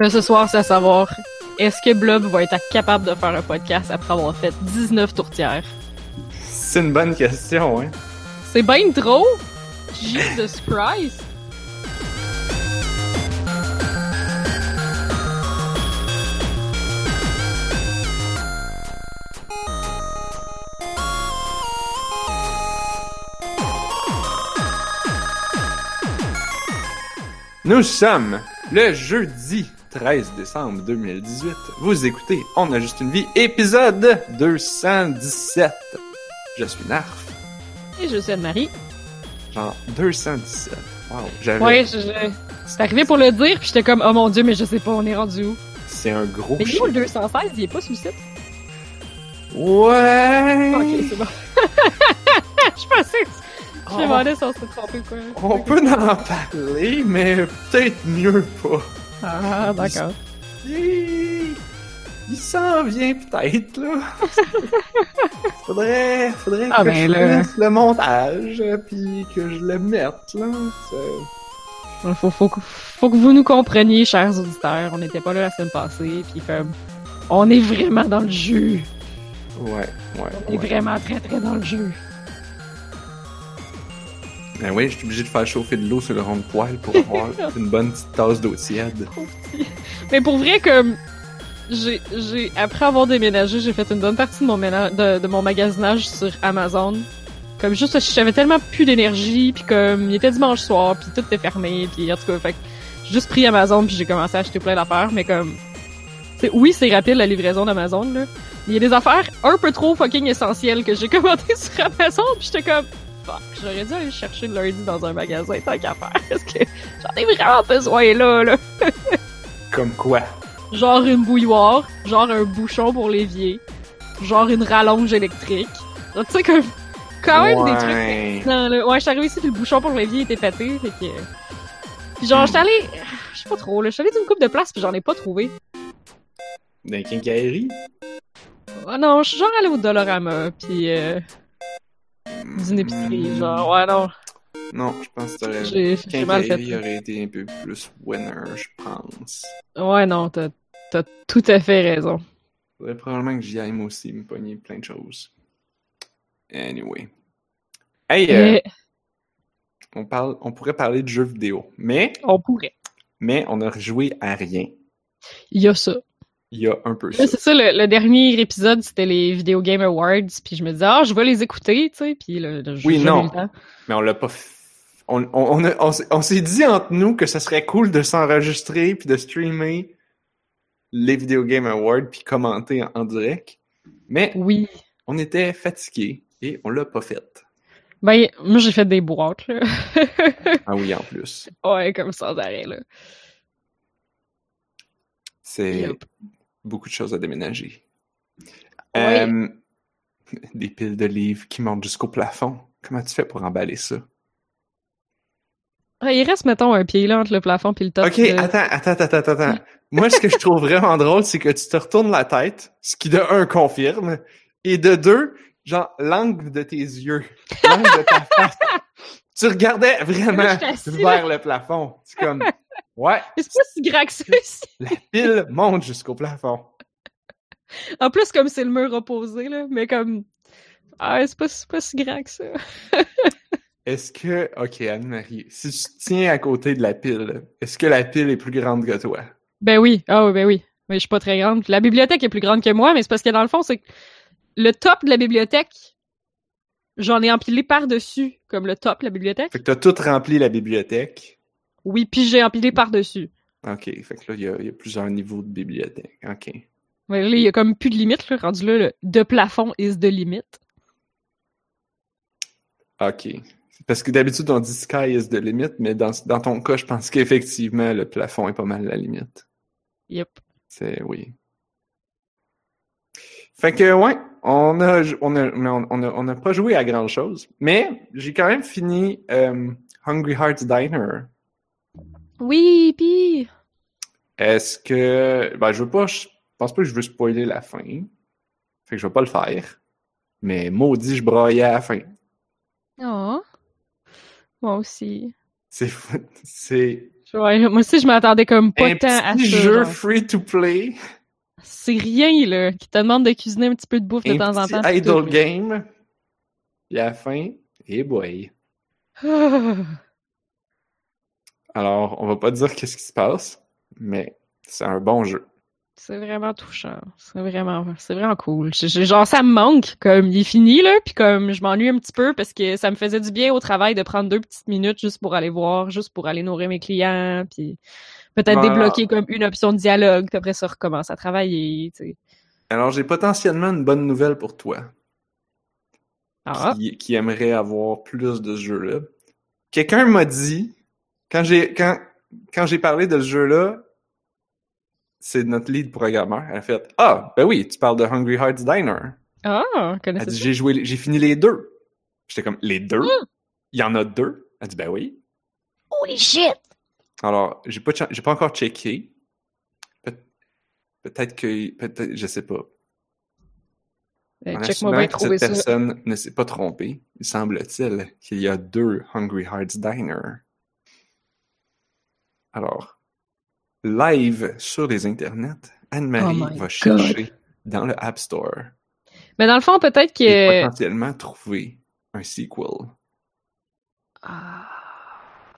Mais ce soir, c'est à savoir, est-ce que Blob va être capable de faire un podcast après avoir fait 19 tourtières? C'est une bonne question, hein. C'est bien trop! Jesus Christ! Nous sommes le jeudi 13 décembre 2018. Vous écoutez On a juste une vie, épisode 217. Je suis Narf. Et je suis Anne-Marie. Genre 217. Wow, j'avais... Ouais, je, je- c'est arrivé pour le dire, puis j'étais comme, oh mon dieu, mais je sais pas, on est rendu où? C'est un gros Mais nous, le 216, il est pas sous le site? Ouais! Ok, c'est bon. je pensais que je Oh. me demandais si on s'était trompé ou quoi. On peut en parler, mais peut-être mieux pas. Ah, d'accord. Il, il s'en vient peut-être, là. faudrait, faudrait Ah, que ben je fasse le montage, puis que je le mette, là. Faut, faut, que- faut que vous nous compreniez, chers auditeurs. On n'était pas là la semaine passée, puis comme, on est vraiment dans le jeu. Ouais, ouais, On est ouais. vraiment très très dans le jeu. Ben oui, je suis obligé de faire chauffer de l'eau sur le rond de poêle pour avoir une bonne petite tasse d'eau tiède. Mais pour vrai, comme j'ai, j'ai après avoir déménagé, j'ai fait une bonne partie de mon ménage, de, de mon magasinage sur Amazon. Comme juste, j'avais tellement plus d'énergie, puis comme il était dimanche soir, puis tout était fermé, puis en tout cas, fait que j'ai juste pris Amazon, puis j'ai commencé à acheter plein d'affaires, mais comme, oui, c'est rapide la livraison d'Amazon là. mais Il y a des affaires un peu trop fucking essentielles que j'ai commandées sur Amazon, puis j'étais comme fuck, j'aurais dû aller le chercher le lundi dans un magasin tant qu'à faire, parce que j'en ai vraiment besoin là, là. Comme quoi? Genre une bouilloire, genre un bouchon pour l'évier, genre une rallonge électrique. Tu sais, quand même des trucs. Ouais. Non, là, ouais, je suis arrivée ici, puis le bouchon pour l'évier était pété, fait que... Puis genre, j'étais allée, je sais pas trop, là, je suis allée d'une coupe de place, puis j'en ai pas trouvé. D'un quincaillerie? Ah non, je suis genre allée au Dollarama, puis euh, d'une épicerie, genre, ouais, non, Non, je pense que t'aurais... j'ai j'ai mal fait. Aurait été un peu plus winner, je pense. Ouais, non, t'as t'as tout à fait raison. Faudrait probablement que j'y aille moi aussi, me pogner plein de choses. Anyway. Hey, euh, on, parle, on pourrait parler de jeux vidéo, mais, on pourrait. mais on a rejoué à rien. Il y a ça. Il y a un peu ça. C'est ça, le, le dernier épisode, c'était les Video Game Awards, puis je me disais, ah, je vais les écouter, tu sais, puis là, j'ai Oui, non. le. Mais on l'a pas f- On, on, on, s'est- on s'est dit entre nous que ça serait cool de s'enregistrer puis de streamer les Video Game Awards puis commenter en, en direct. Mais Oui. on était fatigués et on l'a pas fait. Ben, moi, j'ai fait des boîtes, là. Ah oui, en plus. ouais, comme sans arrêt, là. C'est Yep. Beaucoup de choses à déménager. Euh, des piles de livres qui montent jusqu'au plafond. Comment tu fais pour emballer ça? Ah, il reste, mettons, un pied, là, entre le plafond puis le top. Ok, de- attends, attends, attends, attends. Moi, ce que je trouve vraiment drôle, c'est que tu te retournes la tête, ce qui de un confirme, et de deux, genre, l'angle de tes yeux, l'angle de ta face. Tu regardais vraiment vers le plafond. C'est comme, ouais, c'est pas si grand que ça, ici. la pile monte jusqu'au plafond. En plus, comme c'est le mur opposé, là, mais comme... Ah, c'est pas, c'est pas si grand que ça. Est-ce que, ok, Anne-Marie, si tu te tiens à côté de la pile, est-ce que la pile est plus grande que toi? Ben oui, ah oui, ben oui. Mais je suis pas très grande. La bibliothèque est plus grande que moi, mais c'est parce que dans le fond, c'est que le top de la bibliothèque, j'en ai empilé par-dessus, comme le top de la bibliothèque. Fait que t'as tout rempli la bibliothèque. Oui, puis j'ai empilé par-dessus. Ok, fait que là, il y a, il y a plusieurs niveaux de bibliothèque. Ok. Mais là, il y a comme plus de limite, là, rendu là, le de plafond is de limite. Ok. Parce que d'habitude, on dit sky is the limit, mais dans, dans ton cas, je pense qu'effectivement, le plafond est pas mal la limite. Yep. C'est, oui. Fait que, ouais, on a, on a, on, on a, on a pas joué à grand chose, mais j'ai quand même fini euh, Hungry Hearts Diner. Oui, pis... Est-ce que, ben, je veux pas, je pense pas que je veux spoiler la fin. Fait que je vais pas le faire. Mais maudit, je braillais à la fin. Oh. Moi aussi. C'est, fou- c'est, Ouais, moi aussi, je m'attendais comme pas Un tant à ça. jeu genre. free to play, C'est rien, là, qui te demande de cuisiner un petit peu de bouffe de temps en temps. idle game. Puis à la fin, et boy. Alors, on va pas dire qu'est-ce qui se passe, mais c'est un bon jeu. C'est vraiment touchant. C'est vraiment, c'est vraiment cool. Genre, ça me manque. Comme, il est fini, là, puis comme, je m'ennuie un petit peu parce que ça me faisait du bien au travail de prendre deux petites minutes juste pour aller voir, juste pour aller nourrir mes clients, puis peut-être Voilà. débloquer comme une option de dialogue, puis après ça, recommence à travailler, tu sais. Alors, j'ai potentiellement une bonne nouvelle pour toi, Ah, qui, qui aimerait avoir plus de ce jeu-là. Quelqu'un m'a dit, quand j'ai quand, quand j'ai parlé de ce jeu-là, c'est notre lead programmeur. Elle a fait Ah, ben oui, tu parles de Hungry Hearts Diner. ah, Elle connaissez dit ça? J'ai joué, j'ai fini les deux. J'étais comme Les deux? Mm. Il y en a deux? Elle dit Ben oui. Holy shit! Alors, j'ai pas, j'ai pas encore checké. Peut- Peut-être que, peut-être, je sais pas. Euh, En Check-moi cette ça. personne ne s'est pas trompée, il semble-t-il qu'il y a deux Hungry Hearts Diner. Alors, live sur les internets, Anne-Marie Oh va God. chercher dans le App Store Mais dans le fond, peut-être et que... potentiellement trouver un sequel Ah.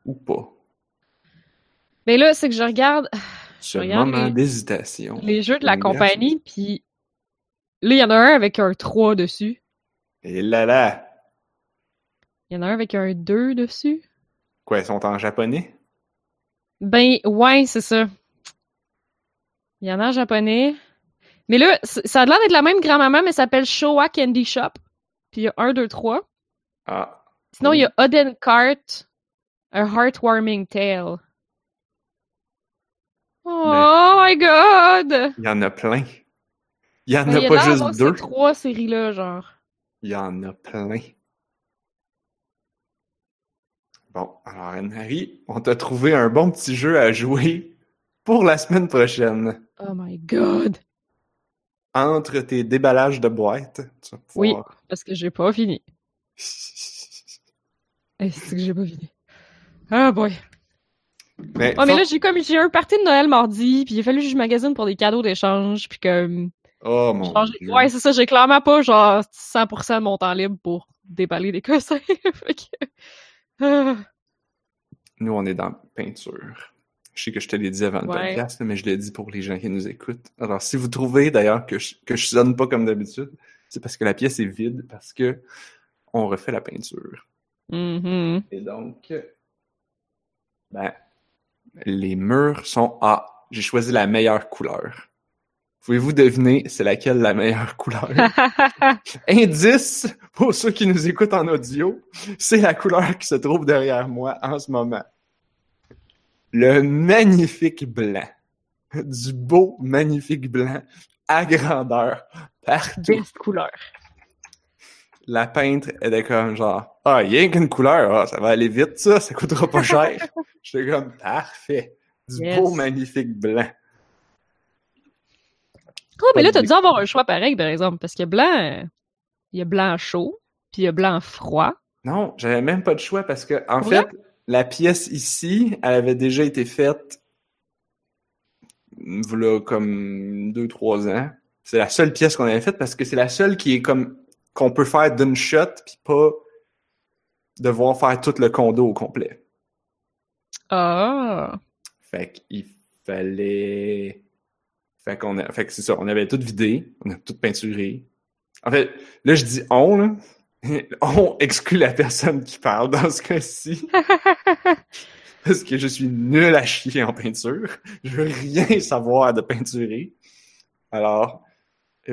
ou pas. Mais là, c'est que je regarde Ce regarde moment les- d'hésitation. les jeux de la compagnie, puis là, il y en a un avec un 3 dessus. Et là là! Il y en a un avec un 2 dessus. Quoi, ils sont en japonais? Ben, ouais, c'est ça. Il y en a en japonais. Mais là, ça a l'air d'être la même grand-maman, mais ça s'appelle Showa Candy Shop. Puis il y a 1, 2, 3. Ah. Sinon, il y a Oden Cart, A Heartwarming Tale. Oh my god! Il y en a plein. Il y en Ben, a il y a pas juste deux. ces trois séries-là, genre. Il y en a plein. Bon, alors Anne-Marie, on t'a trouvé un bon petit jeu à jouer pour la semaine prochaine. Oh my god! Entre tes déballages de boîtes, tu vas Oui. Parce que j'ai pas fini. C'est que j'ai pas fini. Ah boy. Mais, Oh, mais faut- là, j'ai comme, j'ai un party de Noël mardi, puis il a fallu que je magasine pour des cadeaux d'échange, puis comme, Oh mon genre, Dieu. ouais, c'est ça, j'ai clairement pas, genre, 100% de mon temps libre pour déballer des cossins. Nous, on est dans peinture. Je sais que je te l'ai dit avant le Ouais. podcast, mais je l'ai dit pour les gens qui nous écoutent. Alors, si vous trouvez d'ailleurs que je, que je sonne pas comme d'habitude, c'est parce que la pièce est vide, parce que on refait la peinture. Mhm. Et donc, ben, les murs sont Ah, j'ai choisi la meilleure couleur. Pouvez-vous deviner c'est laquelle la meilleure couleur? Indice, pour ceux qui nous écoutent en audio, c'est la couleur qui se trouve derrière moi en ce moment. Le magnifique blanc. Du beau, magnifique blanc à grandeur, partout. Best couleur. La peintre était comme genre, ah, rien qu'une couleur, ah, ça va aller vite ça, ça coûtera pas cher. J'étais comme, parfait. Du Yes. beau, magnifique blanc. Oh, mais là, t'as dû avoir un choix pareil, par exemple, parce qu'il y a blanc, euh, il y a blanc chaud, puis il y a blanc froid. Non, j'avais même pas de choix parce que, en Pour fait, la pièce ici, elle avait déjà été faite, voilà, comme deux, trois ans. C'est la seule pièce qu'on avait faite parce que c'est la seule qui est comme, qu'on peut faire d'une shot puis pas devoir faire tout le condo au complet. Ah! Fait qu'il fallait. Fait qu'on a. Fait que c'est ça, on avait tout vidé, on a tout peinturé. En fait, là, je dis on, là. On exclut la personne qui parle dans ce cas-ci. Parce que je suis nul à chier en peinture. Je veux rien savoir de peinturer. Alors,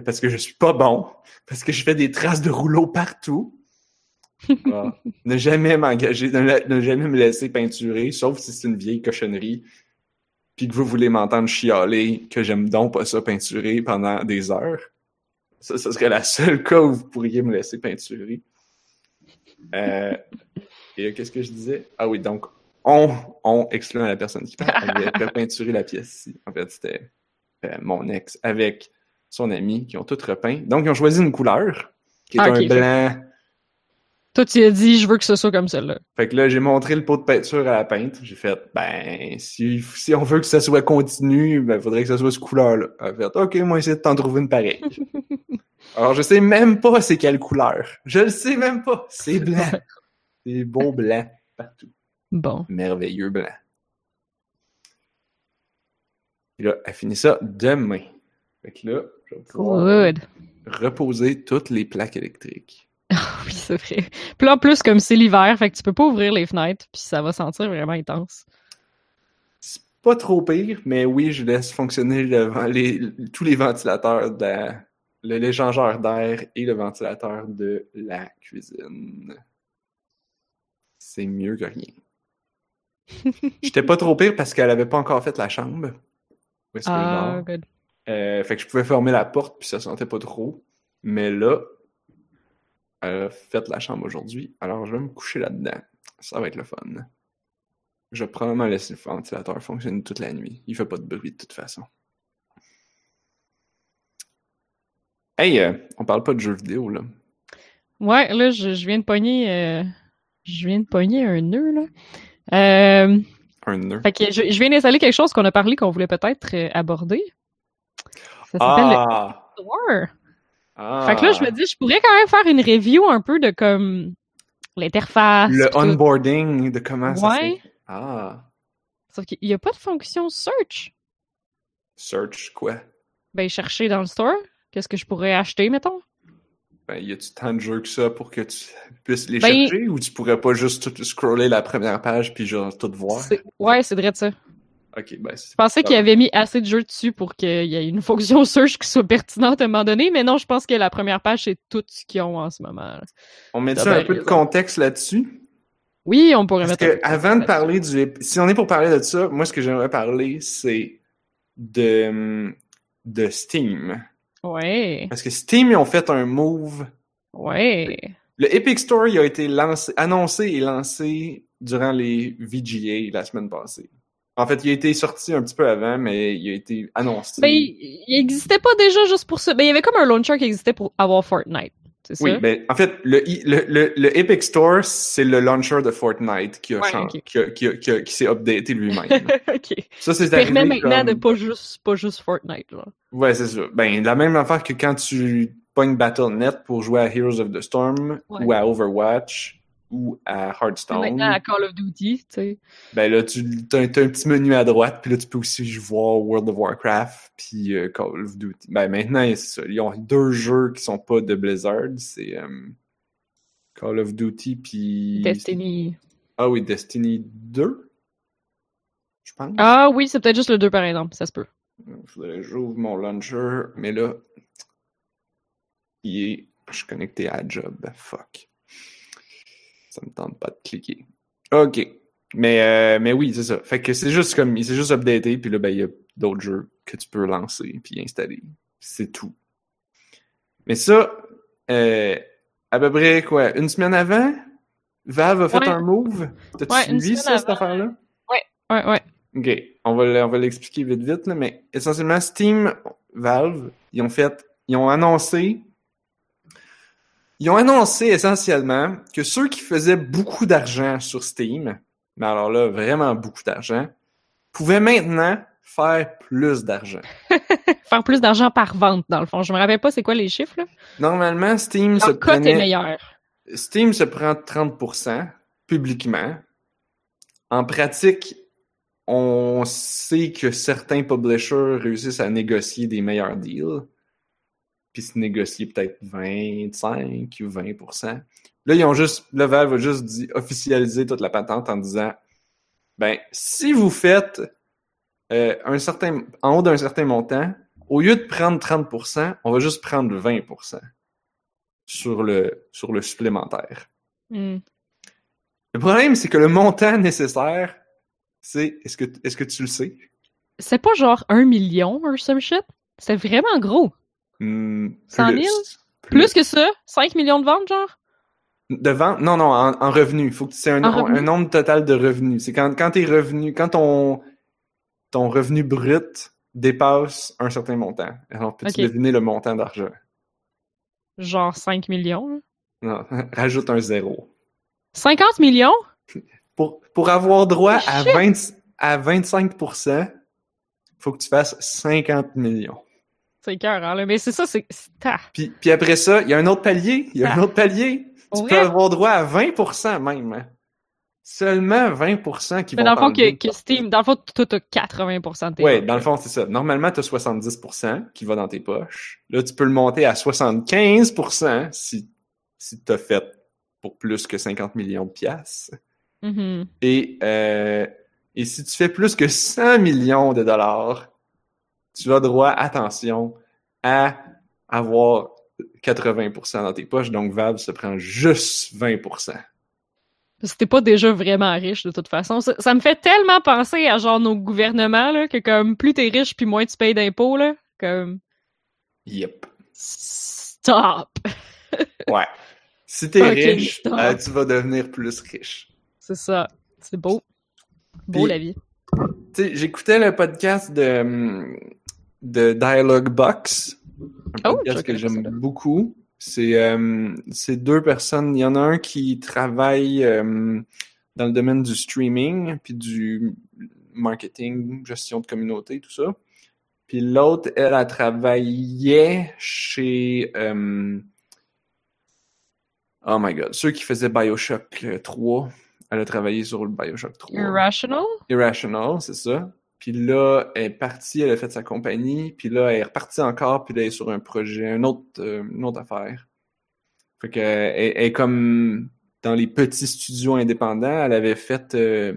parce que je suis pas bon, parce que je fais des traces de rouleau partout. Ne jamais m'engager, ne, ne jamais me laisser peinturer, sauf si c'est une vieille cochonnerie, puis que vous voulez m'entendre chialer, que j'aime donc pas ça peinturer pendant des heures. Ça, ce serait la seule cas où vous pourriez me laisser peinturer. Euh, et là, qu'est-ce que je disais? Ah oui, donc, on, on excluant la personne qui avait peinturé la pièce ici. En fait, c'était euh, mon ex avec son ami qui ont tout repeint. Donc, ils ont choisi une couleur qui est Ah, un blanc Toi, tu as dit, je veux que ce soit comme celle-là. Fait que là, j'ai montré le pot de peinture à la peintre. J'ai fait, ben, si, si on veut que ça soit continu, ben, faudrait que ça soit cette couleur-là. Elle a fait, OK, moi, essayer de t'en trouver une pareille. Alors, je sais même pas c'est quelle couleur. Je le sais même pas. C'est blanc. C'est beau blanc partout. Bon. Merveilleux blanc. Et là, elle finit ça demain. Fait que là, je vais pouvoir Good. reposer toutes les plaques électriques. Oui, c'est vrai. Puis en plus, comme c'est l'hiver, fait que tu peux pas ouvrir les fenêtres, puis ça va sentir vraiment intense. C'est pas trop pire, mais oui, je laisse fonctionner le vent- les, tous les ventilateurs, de, le l'échangeur d'air et le ventilateur de la cuisine. C'est mieux que rien. J'étais pas trop pire parce qu'elle avait pas encore fait la chambre. Ah, good. Euh, fait que je pouvais fermer la porte puis ça sentait pas trop. Mais là, a fait la chambre aujourd'hui. Alors je vais me coucher là-dedans. Ça va être le fun. Je vais probablement laisser le ventilateur fonctionner toute la nuit. Il fait pas de bruit de toute façon. Hey, euh, on parle pas de jeux vidéo là. Ouais, là, je, je viens de pogner, euh, je viens de pogner un nœud, là. Euh, Un nœud. fait que je, je viens d'installer quelque chose qu'on a parlé qu'on voulait peut-être euh, aborder. Ça s'appelle le Ah! Store. Ah. Fait que là, je me dis, je pourrais quand même faire une review un peu de comme l'interface. Le onboarding de comment ça. Ah. Sauf qu'il n'y a pas de fonction search. Search quoi? Ben, chercher dans le store. Qu'est-ce que je pourrais acheter, mettons? Ben, y a-tu tant de jeux que ça pour que tu puisses les Ben- chercher ou tu pourrais pas juste tout scroller la première page puis genre tout voir? Ouais, c'est vrai de ça. Ok, ben Je pensais qu'il avait mis assez de jeux dessus pour qu'il y ait une fonction search qui soit pertinente à un moment donné, mais non, je pense que la première page, c'est tout ce qu'ils ont en ce moment. là. On met Ah un ben, peu de les- contexte là-dessus? Oui, on pourrait Parce mettre. un que peu avant de parler du... Si on est pour parler de ça, moi ce que j'aimerais parler, c'est de, de Steam. Ouais, Parce que Steam, ils ont fait un move. ouais. Le Epic Store, il a été lancé, annoncé et lancé durant les VGA la semaine passée. En fait, il a été sorti un petit peu avant, mais il a été annoncé. Ben, il il existait pas déjà juste pour ça. Ben, il y avait comme un launcher qui existait pour avoir Fortnite. C'est ça? Oui, mais en fait, le, le, le, le Epic Store, c'est le launcher de Fortnite qui a Ouais, changé, qui, qui, s'est updaté lui-même. ok. ça, c'est Permet arrivé maintenant comme- de pas juste, pas juste Fortnite, là. Ouais, c'est ça. Ben, la même affaire que quand tu pognes Battle.net pour jouer à Heroes of the Storm, Ouais. ou à Overwatch, ou à Hearthstone. Maintenant, à Call of Duty, tu sais. Ben là, tu as, un petit menu à droite, puis là, tu peux aussi voir World of Warcraft, puis euh, Call of Duty. Ben maintenant, c'est ça. Ils ont deux jeux qui sont pas de Blizzard. C'est euh, Call of Duty, puis... Destiny. Ah oui, Destiny 2, je pense. Ah oui, c'est peut-être juste le 2 par exemple, ça se peut. Faudrait que j'ouvre mon launcher, mais là, il est... Je suis connecté à Job. Fuck. Ça me tente pas de cliquer. OK. Mais, euh, mais oui, c'est ça. Fait que c'est juste comme... Il s'est juste updaté, puis là, ben, il y a d'autres jeux que tu peux lancer puis installer. C'est tout. Mais ça, euh, à peu près, quoi, une semaine avant, Valve a fait Ouais. un move. T'as-tu Ouais, suivi ça, cette affaire-là? Ouais, ouais. OK, on va, on va l'expliquer vite vite, là, mais essentiellement, Steam, Valve, ils ont fait, ils ont annoncé, ils ont annoncé essentiellement que ceux qui faisaient beaucoup d'argent sur Steam, mais alors là, vraiment beaucoup d'argent, pouvaient maintenant faire plus d'argent. Faire plus d'argent par vente, dans le fond. Je me rappelle pas c'est quoi les chiffres, là. Normalement, Steam se cote est prenait, meilleure. Steam se prend 30% publiquement. En pratique, on sait que certains publishers réussissent à négocier des meilleurs deals. Puis se négocier peut-être 25 ou 20%. Là, ils ont juste, le Valve a juste dit, officialiser toute la patente en disant, ben, si vous faites euh, un certain, en haut d'un certain montant, au lieu de prendre 30%, on va juste prendre 20% sur le, sur le supplémentaire. Hmm. Le problème, c'est que le montant nécessaire, c'est, est-ce que, est-ce que tu le sais? C'est pas genre un million or some shit? C'est vraiment gros. Hmm, 100 000? Plus que ça? 5 millions de ventes, genre? De vente? Non, non, en, en revenu. Il faut que c'est un, nombre total de revenus. C'est quand, quand tes revenus, quand ton, ton revenu brut dépasse un certain montant. Alors, peux-tu deviner le montant d'argent? Genre 5 millions. Non, rajoute un zéro. 50 millions? Pour, pour avoir droit Oh, à, shit! 20, à 25%, faut que tu fasses 50 millions. C'est cœur, hein, là. Mais c'est ça, c'est. Puis, puis après ça, il y a un autre palier. Il y a un Ah. autre palier. Tu peux avoir droit à 20% même. hein. Seulement 20% qui Mais vont dans le fond, que, que Steam, dans le fond, toi, t'as 80% de tes votes, dans le fond, c'est ça. Normalement, tu as 70% qui va dans tes poches. Là, tu peux le monter à 75% si, si tu as fait pour plus que 50 millions de piastres. Mhm. Et, euh, et si tu fais plus que 100 millions de dollars, tu as droit, attention, à avoir 80% dans tes poches. Donc, Valve se prend juste 20%. Parce que t'es pas déjà vraiment riche, de toute façon. Ça, ça me fait tellement penser à, genre, nos gouvernements, là, que comme, plus t'es riche, puis moins tu payes d'impôts, là. Comme, Yep. stop! Ouais. Si t'es riche, euh, tu vas devenir plus riche. C'est ça. C'est beau. Beau, la vie. Tu sais, j'écoutais le podcast de, hum, de Dialogue Box, un Oh, podcast que j'aime beaucoup. C'est euh, c'est deux personnes. Il y en a un qui travaille euh, dans le domaine du streaming, puis du marketing, gestion de communauté, tout ça. Puis l'autre, elle, a travaillé chez... euh, oh my god, ceux qui faisaient Bioshock euh, 3. Elle a travaillé sur le Bioshock 3. Irrational? Irrational, c'est ça. Puis là, elle est partie, elle a fait sa compagnie, puis là, elle est repartie encore, puis là, elle est sur un projet, un autre, euh, une autre affaire. Fait que, elle, elle est comme dans les petits studios indépendants, elle avait fait euh,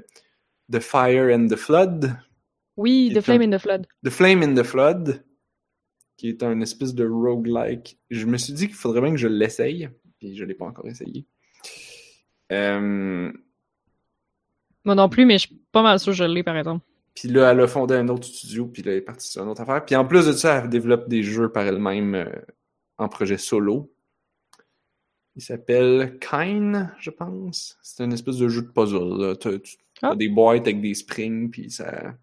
The Fire and the Flood, Oui, The Flame in the Flood. The Flame in the Flood, qui est un espèce de roguelike. Je me suis dit qu'il faudrait bien que je l'essaye, puis je l'ai pas encore essayé. Euh, Moi non plus, mais je suis pas mal sûr que je l'ai, par exemple. Puis là, elle a fondé un autre studio, puis là, elle est partie sur une autre affaire. Puis en plus de ça, elle développe des jeux par elle-même euh, en projet solo. Il s'appelle Kine, je pense. C'est une espèce de jeu de puzzle. tu- t'as Ah. des boîtes avec des springs, puis ça...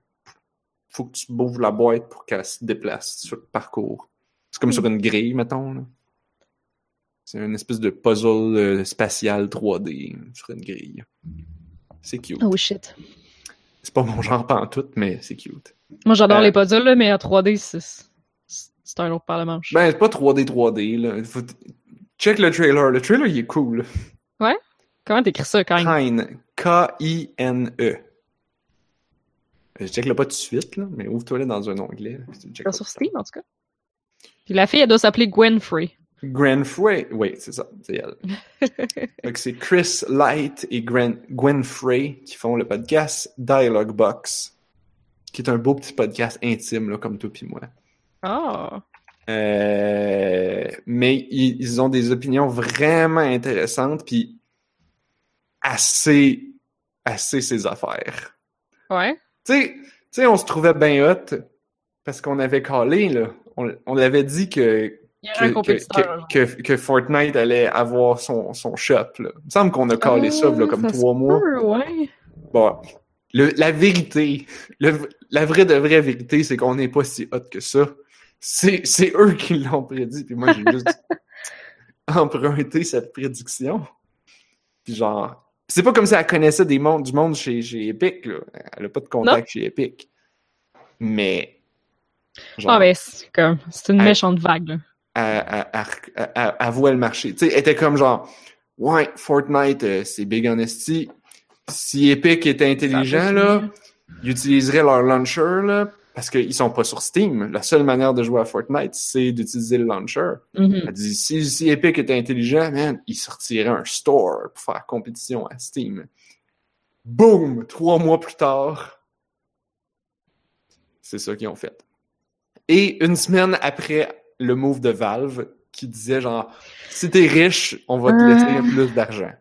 Faut que tu bouges la boîte pour qu'elle se déplace sur le parcours. C'est comme Hmm. sur une grille, mettons. C'est une espèce de puzzle euh, spatial 3D sur une grille. C'est cute. Oh shit. C'est pas mon genre pantoute, mais c'est cute. Moi, j'adore Euh, les puzzles, là, mais en 3D, c'est un autre par manche. Ben, c'est pas 3D, 3D, là. Faut- Check le trailer. Le trailer, il est cool. Comment t'écris ça, quand même? Kine. K-I-N-E. Je check le pas tout de suite, là, mais ouvre-toi là dans un onglet. sur Steam, en tout cas. Puis la fille, elle doit s'appeler Gwen Frey. Gwen Frey. Oui, c'est ça. C'est elle. Que c'est Chris Light et Gwen, Gwen Frey qui font le podcast Dialogue Box, qui est un beau petit podcast intime, là, comme toi puis moi. Euh, mais ils, ils ont des opinions vraiment intéressantes, puis assez, assez ses affaires. Ouais. Tu sais, on se trouvait bien hot parce qu'on avait calé, là. On, on avait dit que, que, que, Fortnite allait avoir son, son shop, là. Il me semble qu'on a calé ça, là, comme Ah, se trois mois. peut, ouais. Bon, le, la vérité, le- la vraie de vraie vérité, c'est qu'on n'est pas si hot que ça. C'est, eux qui l'ont prédit, puis moi j'ai juste emprunté cette prédiction. Puis genre, c'est pas comme si elle connaissait des mondes, du monde chez, chez Epic, là. Elle a pas de contact chez Epic. Mais, genre, Ah, ben, c'est comme, c'est une méchante vague, là. Elle- elle- elle voit le marché. Tu sais, était comme genre, ouais, Fortnite, euh, c'est big honesty. Si Epic était intelligent, là, ils utiliseraient leur launcher, là, parce qu'ils sont pas sur Steam. La seule manière de jouer à Fortnite, c'est d'utiliser le launcher. Mhm. Elle dit, si, si Epic était intelligent, man, ils sortiraient un store pour faire compétition à Steam. Boom! Trois mois plus tard, c'est ça qu'ils ont fait. Et une semaine après le move de Valve, qui disait genre, si t'es riche, on va te Ah. laisser plus d'argent.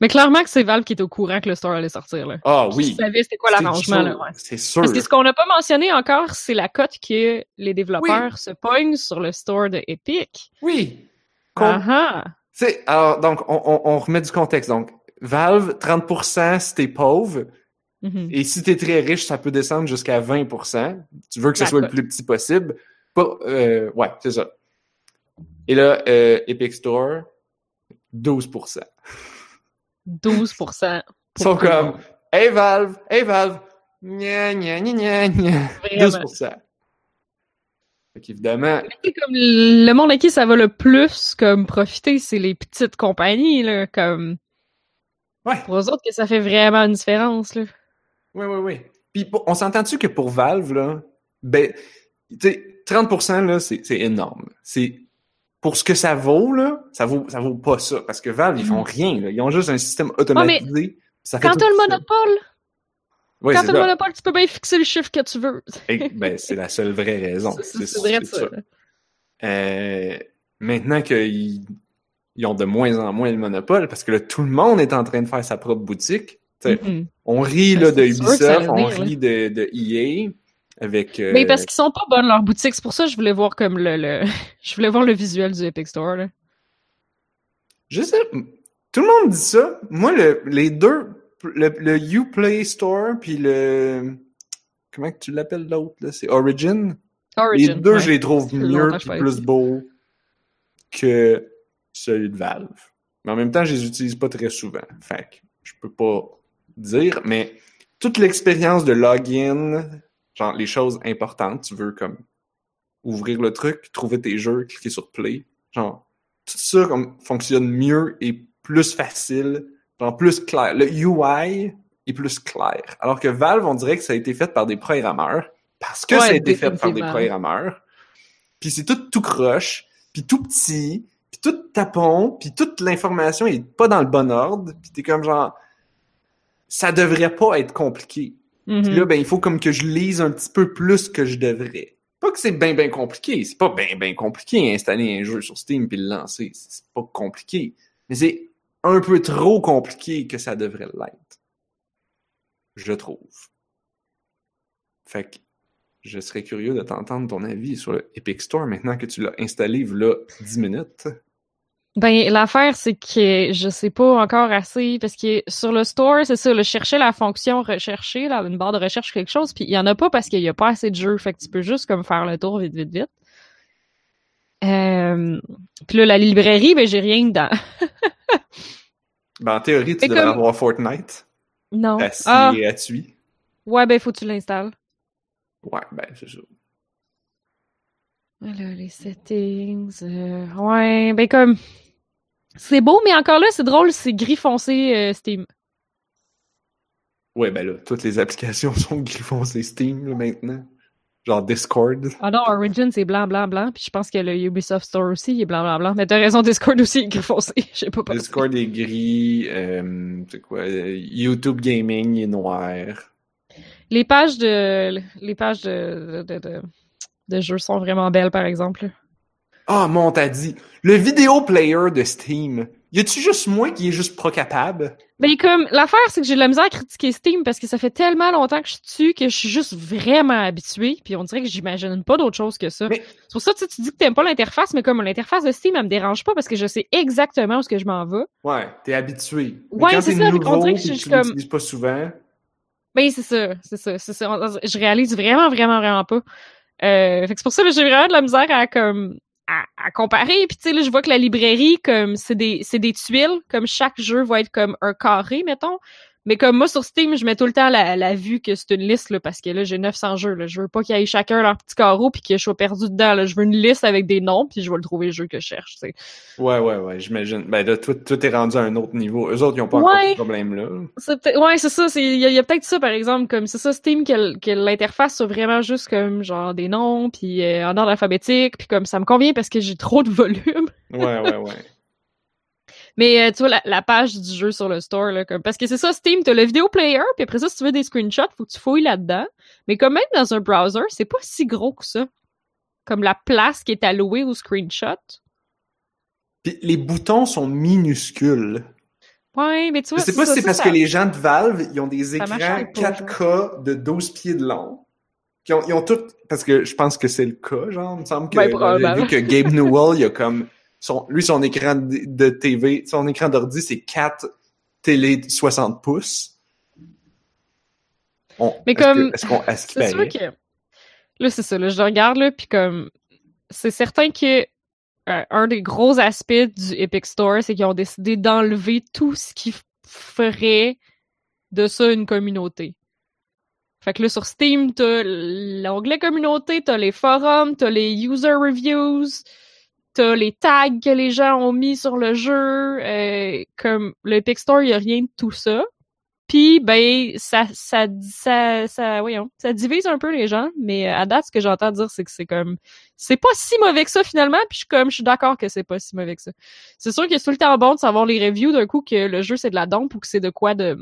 Mais clairement que c'est Valve qui est au courant que le store allait sortir, là. Ah Qui oui, savait c'était quoi c'est l'arrangement, ouais. C'est sûr. Parce que ce qu'on n'a pas mentionné encore, c'est la cote que les développeurs se pognent sur le store de Epic. Oui. Tu sais, alors, donc, on, on- on remet du contexte. Donc, Valve, 30% si t'es pauvre, Mhm. et si t'es très riche, ça peut descendre jusqu'à 20%. Tu veux que ce soit le plus petit possible. Pas, euh, ouais, c'est ça. Et là, euh, Epic Store, 12%. 12%. Ils sont comme, hey Valve, hey Valve, gna gna gna gna gna. Vraiment. 12%. Fait qu'évidemment, C'est comme le monde à qui ça va le plus comme profiter, c'est les petites compagnies, là, comme ouais, pour eux autres que ça fait vraiment une différence, là. ouais, ouais, ouais. Puis pour- on s'entend-tu que pour Valve, là, ben, sais, 30%, là, c'est c'est énorme. C'est, pour ce que ça vaut, là, ça vaut, ça vaut pas ça. Parce que Valve, ils font rien, là. Ils ont juste un système automatisé. ça fait Quand t'as le monopole, quand t'as le monopole, tu peux bien fixer le chiffre que tu veux. Et, ben, c'est la seule vraie raison. C'est c'est vrai de ça. ça. là. Euh, maintenant qu'ils ils ont de moins en moins le monopole, parce que là, tout le monde est en train de faire sa propre boutique. Mhm. On rit Ben, là, de que ça Ubisoft, on rit de, de EA avec. euh, Mais parce qu'ils sont pas bonnes leurs boutiques, c'est pour ça que je voulais voir comme le, le... je voulais voir le visuel du Epic Store là. Je sais, tout le monde dit ça. Moi, le, les deux, le, le Uplay Store puis le comment que tu l'appelles l'autre là, c'est Origin. Origin. les deux, ouais. je les trouve mieux puis plus beaux que celui de Valve. Mais en même temps, je les utilise pas très souvent. Fait que je peux pas dire, mais toute l'expérience de login, genre les choses importantes, tu veux comme ouvrir le truc, trouver tes jeux, cliquer sur play, genre tout ça comme fonctionne mieux et plus facile, genre plus clair. Le UI est plus clair. Alors que Valve, on dirait que ça a été fait par des programmeurs parce que Ouais, ça a été fait par des programmeurs. Puis c'est tout tout croche, puis tout petit, puis tout tapon, puis toute l'information est pas dans le bon ordre, puis t'es comme genre ça devrait pas être compliqué. Mhm. Puis là, ben, il faut comme que je lise un petit peu plus que je devrais. Pas que c'est bien, bien compliqué. C'est pas bien, bien compliqué installer un jeu sur Steam puis le lancer. C'est pas compliqué. Mais c'est un peu trop compliqué que ça devrait l'être. Je trouve. Fait que je serais curieux de t'entendre ton avis sur le Epic Store maintenant que tu l'as installé là 10 minutes. Ben, l'affaire, c'est que je sais pas encore assez, parce que sur le store, c'est ça, là, je cherchais la fonction rechercher, là, une barre de recherche quelque chose, puis il y en a pas parce qu'il y a pas assez de jeux, fait que tu peux juste comme faire le tour vite, vite, vite. Euh... Puis là, la librairie, ben j'ai rien dedans. Ben, en théorie, tu Mais devrais comme- avoir Fortnite. Non. Assis Ah, et gratuit. ouais, ben faut que tu l'installes. Ouais, ben, c'est ça. Voilà, les settings. euh, Ouais, ben comme. C'est beau, mais encore là, c'est drôle, c'est gris foncé euh, Steam. Ouais, ben là, toutes les applications sont gris foncé Steam, là, maintenant. Genre Discord. Ah non, Origin, c'est blanc, blanc, blanc. Puis je pense que le Ubisoft Store aussi, il est blanc, blanc, blanc. Mais t'as raison, Discord aussi, est gris foncé. J'ai pas pensé. Discord est gris. Euh, c'est quoi? euh, YouTube Gaming est noir. Les pages de. Les pages de. de, de, de jeux sont vraiment belles, par exemple. Ah, mon t'a dit. Le vidéo player de Steam. Y a-tu juste moi qui est juste pas capable? Ben comme, l'affaire, c'est que j'ai de la misère à critiquer Steam parce que ça fait tellement longtemps que je suis dessus que je suis juste vraiment habituée. Puis on dirait que j'imagine pas d'autre chose que ça. Mais- C'est pour ça que tu dis que t'aimes pas l'interface, mais comme l'interface de Steam, elle me dérange pas parce que je sais exactement où est-ce que je m'en vais. Ouais, t'es habitué. Mais Ouais, c'est ça, nouveau dirait que je suis comme- pas souvent. Ben c'est ça, c'est ça, c'est ça. Je réalise vraiment, vraiment, vraiment pas. Euh, fait que c'est pour ça que j'ai vraiment de la misère à comme à, à comparer. Puis tu sais là, je vois que la librairie comme c'est des c'est des tuiles, comme chaque jeu va être comme un carré, mettons. Mais comme moi sur Steam, je mets tout le temps la, la vue que c'est une liste là, parce que là j'ai 900 jeux. Là. Je veux pas qu'il y ait chacun leur petit carreau puis que je sois perdu dedans. Là. Je veux une liste avec des noms puis je vais le trouver le jeu que je cherche. tu sais. Ouais, ouais, ouais, j'imagine. Ben là, tout, tout est rendu à un autre niveau. Eux autres, ils ont pas encore ce problème-là. C'est peut-être- ouais, c'est ça. c'est- Il y a, peut-être ça, par exemple, comme c'est ça, Steam, que l'interface soit vraiment juste comme genre des noms, puis euh, en ordre alphabétique, puis comme ça me convient parce que j'ai trop de volume. Ouais, ouais, ouais. Mais euh, tu vois, la, la page du jeu sur le store, là, comme parce que c'est ça, Steam, t'as le vidéo player, puis après ça, si tu veux des screenshots, faut que tu fouilles là-dedans. Mais comme même dans un browser, c'est pas si gros que ça. Comme la place qui est allouée aux screenshots. Puis les boutons sont minuscules. Ouais, mais tu vois, Je sais pas si c'est parce ça- que les gens de Valve, ils ont des écrans m'achète pas, 4K de 12 pieds de long. Ils ont, ils ont tout, parce que je pense que c'est le cas, genre, il me semble que, Ben, vu que Gabe Newell, il a comme, son, lui, son écran de, TV, son écran d'ordi, c'est 4 télé de 60 pouces. On- Mais comme- Est-ce qu'on, est-ce qu'il que. Là, c'est ça. Là, je regarde, là, puis comme. C'est certain que euh, un des gros aspects du Epic Store, c'est qu'ils ont décidé d'enlever tout ce qui ferait de ça une communauté. Fait que là, sur Steam, t'as l'onglet communauté, t'as les forums, t'as les user reviews, t'as les tags que les gens ont mis sur le jeu. Euh, comme le Epic Store, y a rien de tout ça. Puis ben ça ça ça ça voyons, ça divise un peu les gens, mais à date ce que j'entends dire c'est que c'est comme c'est pas si mauvais que ça finalement, puis je suis comme je suis d'accord que c'est pas si mauvais que ça. C'est sûr que c'est tout le temps bon de savoir les reviews d'un coup que le jeu c'est de la dompe ou que c'est de quoi de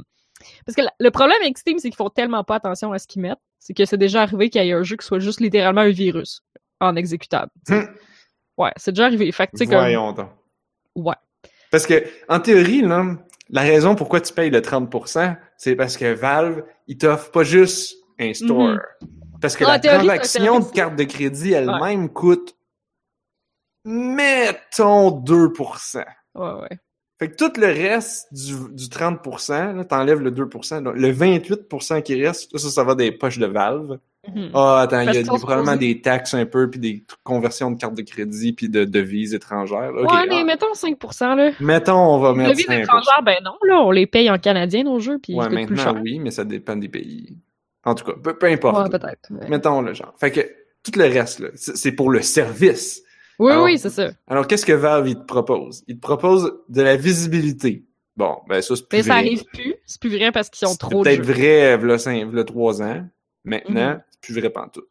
parce que le problème avec Steam c'est qu'ils font tellement pas attention à ce qu'ils mettent, c'est que c'est déjà arrivé qu'il y ait un jeu qui soit juste littéralement un virus en exécutable. Ouais, c'est déjà arrivé. Fait que tu sais comme donc. Ouais. Parce que en théorie là, la raison pourquoi tu payes le 30%, c'est parce que Valve, il t'offre pas juste un store. Mhm. Parce que la transaction de carte de crédit elle-même coûte, mettons, 2%. Ouais, ouais. Fait que tout le reste du, du 30%, t'enlèves le 2%, le 28% qui reste, ça, ça va des poches de Valve. Mm-hmm. Ah, attends, il y a probablement des taxes un peu, puis des conversions de cartes de crédit, puis de devises étrangères. ouais, mais ah. mettons 5%, là. Mettons, on va mettre devises étrangères, ben non, là, on les paye en canadien, nos jeux, puis Ouais, maintenant, oui, mais ça dépend des pays. En tout cas, peu, importe. Ouais, peut-être. Mettons le genre. Fait que tout le reste, là, c'est pour le service. Oui, oui, c'est ça. Alors, qu'est-ce que Valve, il te propose? Il te propose de la visibilité. Bon, ben ça, c'est plus Mais ça arrive plus. C'est plus vrai parce qu'ils ont trop de peut-être vrai, v'là, 5, 3 ans. Maintenant, mm-hmm plus vrai tout.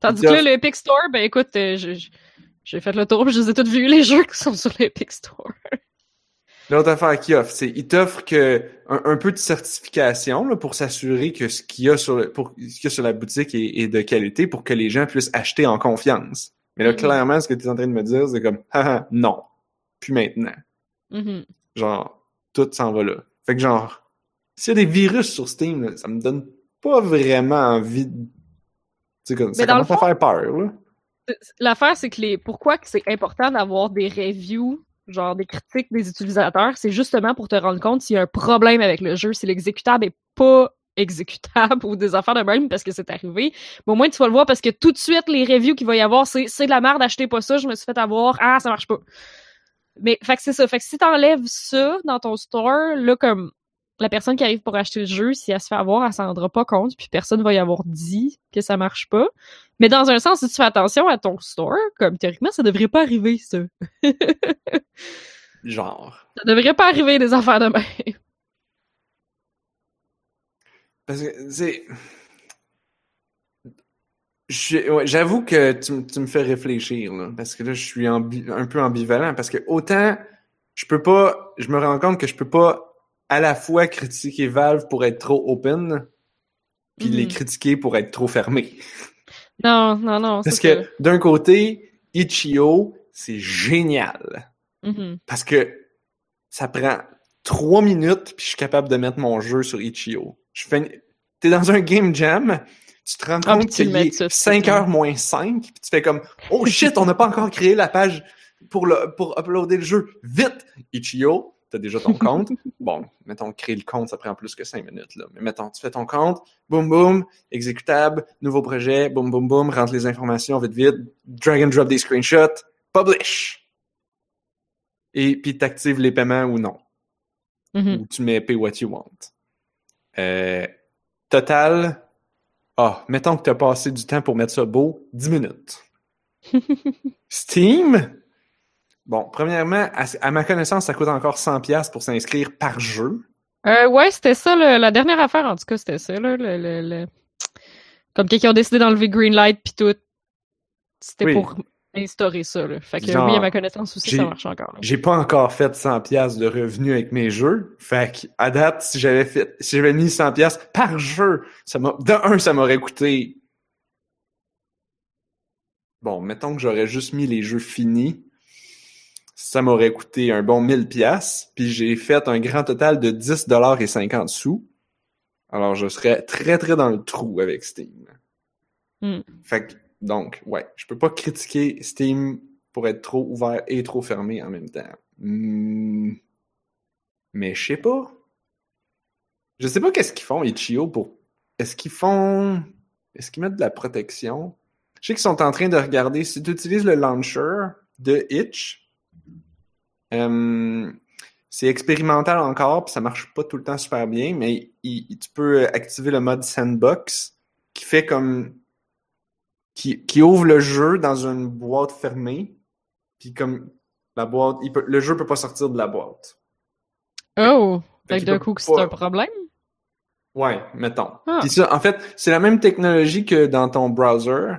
Tandis que là, l'Epic Store, ben écoute, euh, j'ai fait le tour, je les ai tous vus, les jeux qui sont sur l'Epic Store. L'autre affaire qu'il offre, c'est qu'il t'offre que un, peu de certification là, pour s'assurer que ce qu'il y a sur le, pour ce qu'il y a sur la boutique est, de qualité pour que les gens puissent acheter en confiance. Mais là, mm-hmm. clairement, ce que tu es en train de me dire, c'est comme ah, non, puis maintenant. Mm-hmm. Genre, tout s'en va là. Fait que genre, s'il y a des virus sur Steam, ça me donne pas vraiment envie de sais, comme, ça commence à faire peur, L'affaire, c'est que les. Pourquoi c'est important d'avoir des reviews, genre des critiques des utilisateurs, c'est justement pour te rendre compte s'il y a un problème avec le jeu, si l'exécutable est pas exécutable ou des affaires de même parce que c'est arrivé. Mais au moins, tu vas le voir parce que tout de suite, les reviews qu'il va y avoir, c'est c'est de la merde, achetez pas ça, je me suis fait avoir, ah, ça marche pas. Mais, fait que c'est ça. Fait que si t'enlèves ça dans ton store, là, comme, la personne qui arrive pour acheter le jeu, si elle se fait avoir, elle s'en rendra pas compte, puis personne va y avoir dit que ça marche pas. Mais dans un sens, si tu fais attention à ton store, comme théoriquement, ça devrait pas arriver, ça. Genre. Ça devrait pas arriver des affaires de même. Parce que, c'est... J'avoue que tu, me fais réfléchir, là, parce que là, je suis un peu ambivalent, parce que autant je peux pas, je me rends compte que je peux pas à la fois critiquer Valve pour être trop open, puis les mhm. critiquer pour être trop fermés. Non, non, non. Parce que d'un côté, Ichio, c'est génial. Mhm. Parce que ça prend trois minutes, puis je suis capable de mettre mon jeu sur Ichio. Je fais... T'es dans un game jam, tu te rends ah, compte qu'il est 5 heures moins 5, puis tu fais comme « Oh shit, on n'a pas encore créé la page pour, le, pour uploader le jeu. Vite! Ichio, tu as déjà ton compte. bon, mettons, créer le compte, ça prend plus que cinq minutes. Là. Mais mettons, tu fais ton compte, boum, boum, exécutable, nouveau projet, boum, boum, boum, rentre les informations vite, vite, drag and drop des screenshots, publish. Et puis tu actives les paiements ou non. Mm-hmm. Ou tu mets pay what you want. Euh, total, ah, mettons que tu as passé du temps pour mettre ça beau, 10 minutes. Steam, Bon, premièrement, à, ma connaissance, ça coûte encore 100$ pour s'inscrire par jeu. Euh, ouais, c'était ça, la dernière affaire, en tout cas, c'était ça, là, le, Comme quelqu'un a décidé d'enlever Greenlight puis tout. C'était pour instaurer ça, là. Fait que oui, à ma connaissance aussi, ça marche encore. J'ai pas encore fait 100$ de revenus avec mes jeux. Fait que, à date, si j'avais fait, si j'avais mis 100$ par jeu, ça m'a, de un, ça m'aurait coûté Bon, mettons que j'aurais juste mis les jeux finis ça m'aurait coûté un bon 1000 pièces, puis j'ai fait un grand total de 10 dollars et 50 sous. Alors je serais très très dans le trou avec Steam. Hmm. Fait que donc ouais, je peux pas critiquer Steam pour être trop ouvert et trop fermé en même temps. Hmm. Mais je sais pas. Je sais pas qu'est-ce qu'ils font Itch.io pour est-ce qu'ils font est-ce qu'ils mettent de la protection? Je sais qu'ils sont en train de regarder si tu utilises le launcher de Itch. Euh, c'est expérimental encore, puis ça marche pas tout le temps super bien, mais il- tu peux activer le mode sandbox qui fait comme qui, qui ouvre le jeu dans une boîte fermée, puis comme la boîte, il peut, le jeu peut pas sortir de la boîte. Oh! Fait Fait d'un coup, c'est un problème? Ouais, mettons. Ah. Puis ça, en fait, c'est la même technologie que dans ton browser.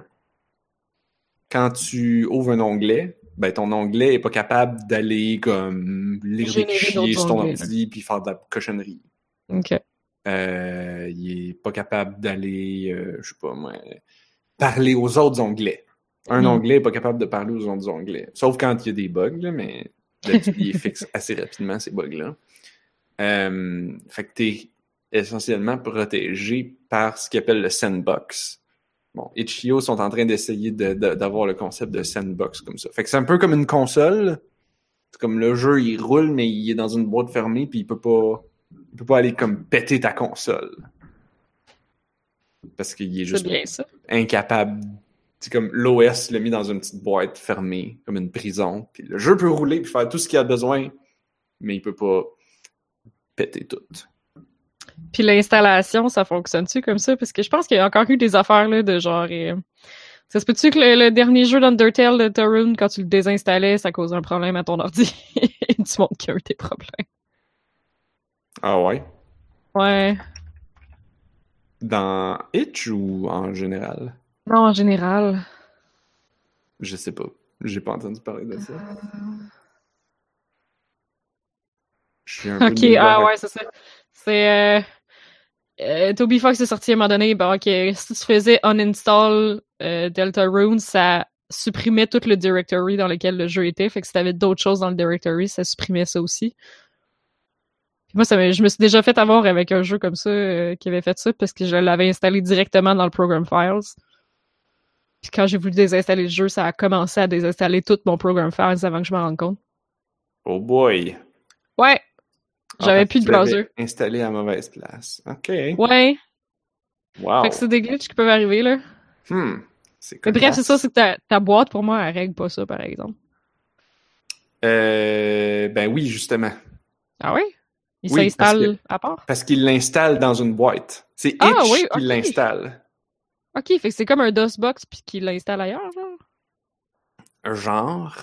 Quand tu ouvres un onglet, ben ton onglet est pas capable d'aller comme lire des fichiers sur ton ordi puis faire de la cochonnerie. Ok. Euh, il est pas capable d'aller, euh, je sais pas moi, parler aux autres onglets. Un Mm. onglet est pas capable de parler aux autres onglets. Sauf quand il y a des bugs, là, mais il fixe assez rapidement ces bugs-là. Euh, fait que t'es essentiellement protégé par ce qu'ils appellent le sandbox. Bon, Itch.io sont en train d'essayer de- de- d'avoir le concept de sandbox comme ça. Fait que c'est un peu comme une console. C'est comme le jeu, il roule, mais il est dans une boîte fermée, puis il peut pas, il peut pas aller comme péter ta console. Parce qu'il est juste bien ça. incapable. C'est comme l'OS l'a mis dans une petite boîte fermée, comme une prison. Puis le jeu peut rouler puis faire tout ce qu'il a besoin, mais il peut pas péter tout. Puis l'installation, ça fonctionne-tu comme ça? Parce que je pense qu'il y a encore eu des affaires là, de genre. euh, Ça se peut-tu que le, le dernier jeu d'Undertale de Torun, quand tu le désinstallais, ça causait un problème à ton ordi? Et tu montres qu'il y a eu des problèmes. Ah ouais? Ouais. Dans Itch ou en général? Non, en général. Je sais pas. J'ai pas entendu parler de ça. Je suis un peu Ok, ah ouais, c'est ça. C'est. Euh, euh, Toby Fox est sorti à un moment donné. Ben, ok, si tu faisais uninstall euh, Deltarune, ça supprimait tout le directory dans lequel le jeu était. Fait que si t'avais d'autres choses dans le directory, ça supprimait ça aussi. Puis moi, ça je me suis déjà fait avoir avec un jeu comme ça euh, qui avait fait ça parce que je l'avais installé directement dans le Program Files. Puis quand j'ai voulu désinstaller le jeu, ça a commencé à désinstaller tout mon Program Files avant que je m'en rende compte. Oh boy! Ouais! Ah, J'avais plus de browser. Installé à mauvaise place. OK. Ouais! Wow. Fait que c'est des glitches qui peuvent arriver, là. Hmm. C'est Mais bref, c'est ça, c'est que ta, ta boîte, pour moi, elle règle pas ça, par exemple. Euh, ben oui, justement. Ah oui? Il Oui, s'installe à part? Parce qu'il l'installe dans une boîte. C'est Itch Ah, oui, qui l'installe. Ok, fait que c'est comme un DOSBox puis qu'il l'installe ailleurs, genre? Genre.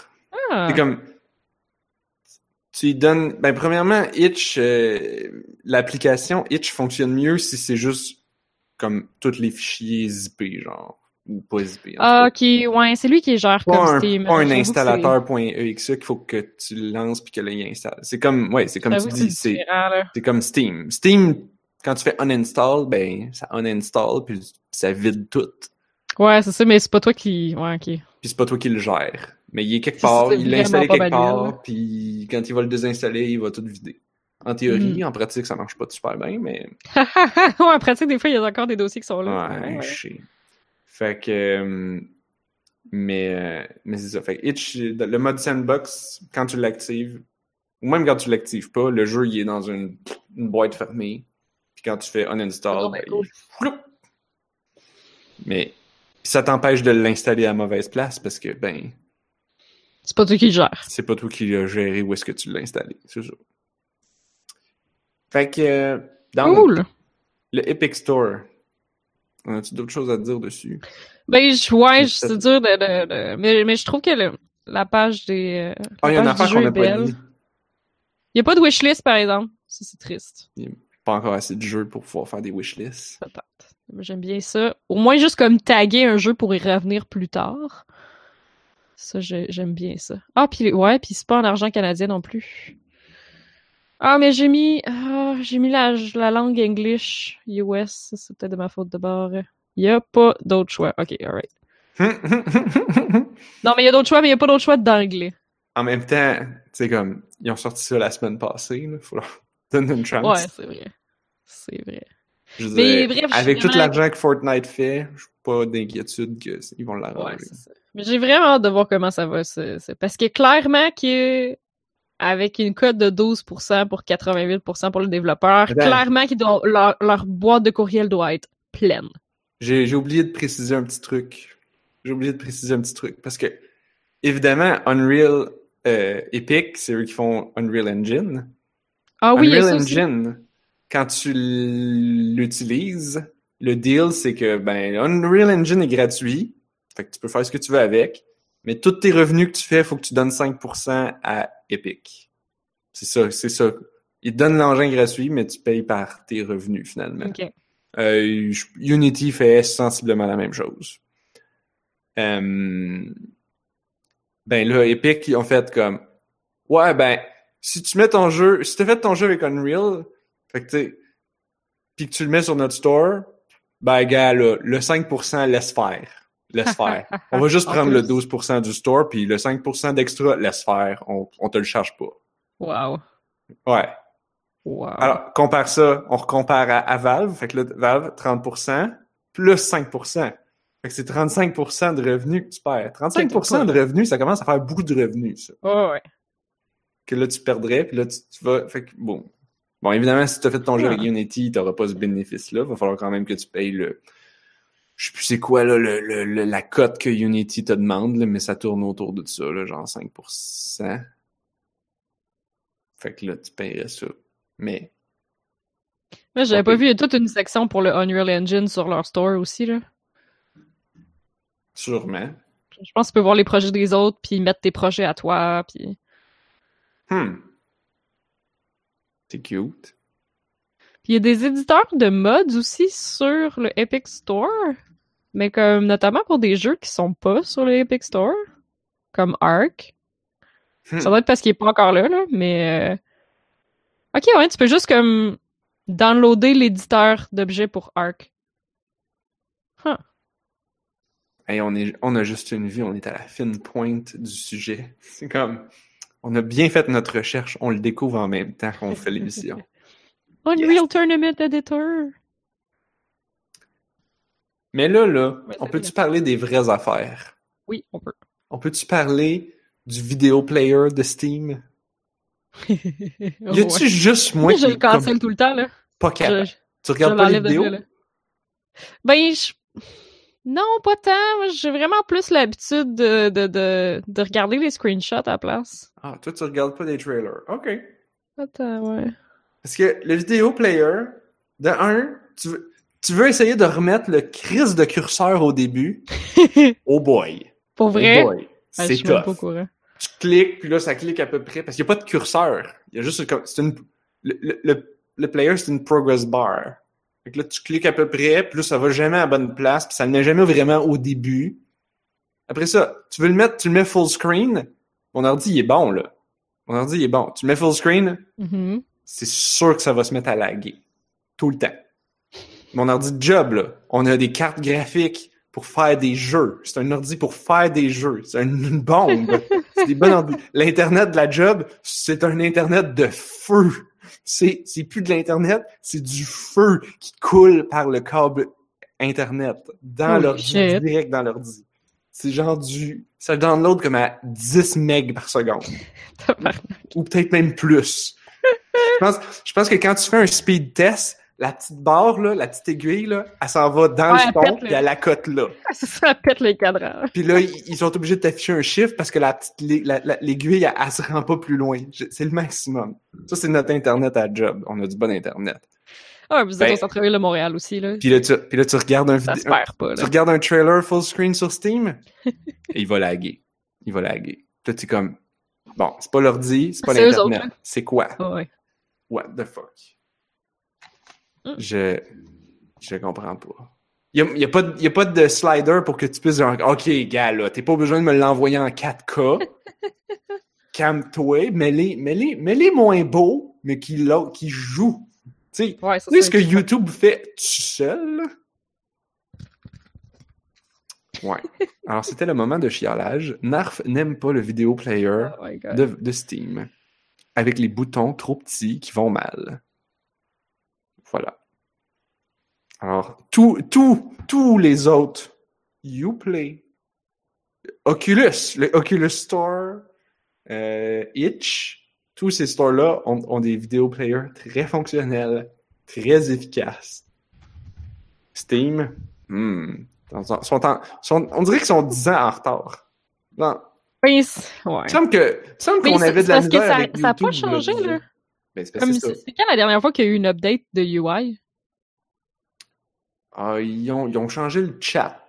Ah! C'est comme. Tu lui donnes. Ben, premièrement, Itch, euh, l'application Itch fonctionne mieux si c'est juste comme tous les fichiers zippés, genre. Ou pas zippés. Ah, ok, ouais, c'est lui qui gère Pas comme un, pas un installateur.exe qu'il faut que tu lances puis que là, il installe. C'est comme, ouais, c'est comme tu dis, c'est, comme Steam. Steam, quand tu fais uninstall, ben, ça uninstall puis ça vide tout. Ouais, c'est ça, mais c'est pas toi qui... Ouais, ok. Puis c'est pas toi qui le gères. Mais il est quelque part, il l'a installé quelque part, puis quand il va le désinstaller, il va tout vider. En Mm. théorie, en pratique, ça marche pas super bien, mais ouais, en pratique, des fois, il y a encore des dossiers qui sont là. ouais, je sais. Fait que, euh, mais, euh, mais c'est ça. Fait que Itch, le mode sandbox, quand tu l'actives, ou même quand tu l'actives pas, le jeu, il est dans une, une boîte fermée. Puis quand tu fais uninstall, Oh, ben, ben, cool. il. Mais ça t'empêche de l'installer à mauvaise place parce que, ben, C'est pas toi qui le gère. c'est pas toi qui l'as géré où est-ce que tu l'as installé. C'est ça. Fait que, euh, dans Cool! le Epic Store, as-tu d'autres choses à dire dessus? Ben, je, ouais, C'est dur de, de, de- Mais, mais je trouve que le- la page des... euh, Ah, il y a une affaire qu'on n'a pas dit. Il y a pas de wishlist, par exemple. Ça, c'est triste. Pas encore assez de jeux pour pouvoir faire des wishlists. Peut-être. J'aime bien ça. Au moins, juste comme taguer un jeu pour y revenir plus tard. Ça, j'ai- j'aime bien ça. Ah, puis ouais, puis c'est pas en argent canadien non plus. Ah, mais j'ai mis... ah, j'ai mis la, la langue English US. Ça, C'est peut-être de ma faute de bord. Il y a pas d'autre choix. Ok, alright. Non, mais il y a d'autres choix, mais il y a pas d'autre choix d'anglais. en même temps, tu sais, comme, ils ont sorti ça la semaine passée, là. Faut leur donner une chance. Ouais, c'est vrai. C'est vrai. Je Mais dire, bref, avec tout l'argent que Fortnite fait, j'ai pas d'inquiétude qu'ils vont Ouais, l'arranger. ça. Mais j'ai vraiment hâte de voir comment ça va. ça- Parce que clairement que avec une cote de 12% pour 88% pour le développeur, Attends. clairement qu'ils doivent- leur, leur boîte de courriel doit être pleine. J'ai j'ai oublié de préciser un petit truc. J'ai oublié de préciser un petit truc parce que évidemment, Unreal euh, Epic, c'est eux qui font Unreal Engine. Ah oui, Unreal. Engine, quand tu l'utilises, le deal, c'est que ben, Unreal Engine est gratuit. Fait que tu peux faire ce que tu veux avec. Mais tous tes revenus que tu fais, il faut que tu donnes 5% à Epic. C'est ça, c'est ça. Ils te donnent l'engin gratuit, mais tu payes par tes revenus finalement. Ok. Euh, Unity fait sensiblement la même chose. Euh, ben là, Epic, ils ont fait comme Ouais, ben, si tu mets ton jeu, si tu fait ton jeu avec Unreal, fait que puis que tu le mets sur notre store, ben gars, là, le 5% laisse faire. Laisse faire. On va juste En prendre le plus. 12% du store, puis le 5% d'extra, laisse faire. On, on te le charge pas. Wow. Ouais. Wow. Alors, compare ça, on recompare à, à Valve. Fait que là, Valve, 30%, plus 5%. Fait que c'est 35% de revenus que tu perds. 35% de revenus, ça commence à faire beaucoup de revenus, ça. Ouais, ouais. Que là, tu perdrais, puis là, tu, tu vas... Fait que, bon. Bon, évidemment, si tu as fait ton jeu Ah. avec Unity, t'auras pas ce bénéfice-là. Va falloir quand même que tu payes le... Je sais plus c'est quoi, là, le, le- le- la cote que Unity te demande, là, mais ça tourne autour de ça, là, genre 5%. Fait que là, tu paierais ça. Mais... Moi, j'avais pas vu, il y a toute une section pour le Unreal Engine sur leur store aussi, là. Sûrement. Je pense que tu peux voir les projets des autres, puis mettre tes projets à toi, puis... Hmm. C'est cute. Puis il y a des éditeurs de mods aussi sur le Epic Store, mais comme notamment pour des jeux qui sont pas sur le Epic Store, comme Ark. Hmm. Ça doit être parce qu'il est pas encore là, là, mais... euh, Ok, ouais, tu peux juste comme downloader l'éditeur d'objets pour Ark. Hey, on, est, on a juste une vie, on est à la fine pointe du sujet. C'est comme, on a bien fait notre recherche, on le découvre en même temps qu'on fait l'émission. Unreal Tournament Editor! Mais là, là, Ouais, on peut-tu parler des vraies affaires? Oui, on peut. On peut-tu parler du vidéo player de Steam? Y a-tu juste moi Moi, qui je le cancelle comme tout le temps, là. pas capable? Je, Tu je regardes pas les vidéos? là. Ben, je... Non, pas tant. J'ai vraiment plus l'habitude de, de, de, de regarder les screenshots à la place. Ah, toi, tu regardes pas les trailers. OK. Attends, ouais. Parce que le vidéo player, de un, tu veux, tu veux essayer de remettre le crise de curseur au début? Oh boy. Pour Oh vrai? boy. Ouais, C'est pas tough. courant. Tu cliques, puis là, ça clique à peu près. Parce qu'il n'y a pas de curseur. Il y a juste. C'est une. Le, le, le, le player, c'est une progress bar. Fait que là, tu cliques à peu près, puis là, ça va jamais à la bonne place, puis ça n'est jamais vraiment au début. Après ça, tu veux le mettre, tu le mets full screen? Mon ordi, il est bon, là. Mon ordi, il est bon. Tu le mets full screen, Mhm. c'est sûr que ça va se mettre à laguer. Tout le temps. Mon ordi de job, là, on a des cartes graphiques pour faire des jeux. C'est un ordi pour faire des jeux. C'est une, une bombe. c'est des bons ordi. L'Internet de la job, c'est un Internet de feu. C'est, c'est plus de l'Internet, c'est du feu qui coule par le câble Internet dans Holy l'ordi, direct dans l'ordi. C'est genre du... Ça download comme à 10 megs par seconde ou peut-être même plus. je, pense, je pense que quand tu fais un speed test, la petite barre, là, la petite aiguille, là, elle s'en va dans Ouais, le elle ton, pète, puis elle la cote là. Ça, ça pète les cadrans. Puis là, ils sont obligés de t'afficher un chiffre parce que la l'aiguille, elle, elle se rend pas plus loin. C'est le maximum. Ça, c'est notre Internet à job. On a du bon Internet. Ah, vous êtes Ben- au centre-ville de Montréal aussi, là. Puis là, tu, puis là, tu regardes un vidéo, tu regardes un trailer full screen sur Steam, et il va laguer. Il va laguer. Puis là, tu es comme, bon, c'est pas l'ordi, c'est pas C'est l'Internet. C'est quoi? Ah ouais. What the fuck? Mm. Je, je comprends pas. Il y a, y a pas de, y a pas de slider pour que tu puisses dire, OK, gars, là, t'es pas besoin de me l'envoyer en 4K. Calme-toi, mets-les, mets-les, mets-les moins beaux, mais qui, qui jouent. Tu sais, Ouais, ce que YouTube fait tout seul? Ouais. Alors, c'était le moment de chialage. Narf n'aime pas le vidéo player Oh de Steam avec les boutons trop petits qui vont mal. Voilà. Alors, tous tous tous les autres, Uplay, Oculus, le Oculus Store, euh, Itch, tous ces stores-là ont, ont des vidéo players très fonctionnels, très efficaces. Steam, hmm, sont en- sont en- sont- on dirait qu'ils sont 10 ans en retard. Non, Oui, ouais. Il me semble qu'on avait de la parce que ça- avec ça a pas changé, là. Ben, c'est quand la dernière fois qu'il y a eu une update de UI? Ah, ils, ont, ils ont changé le chat.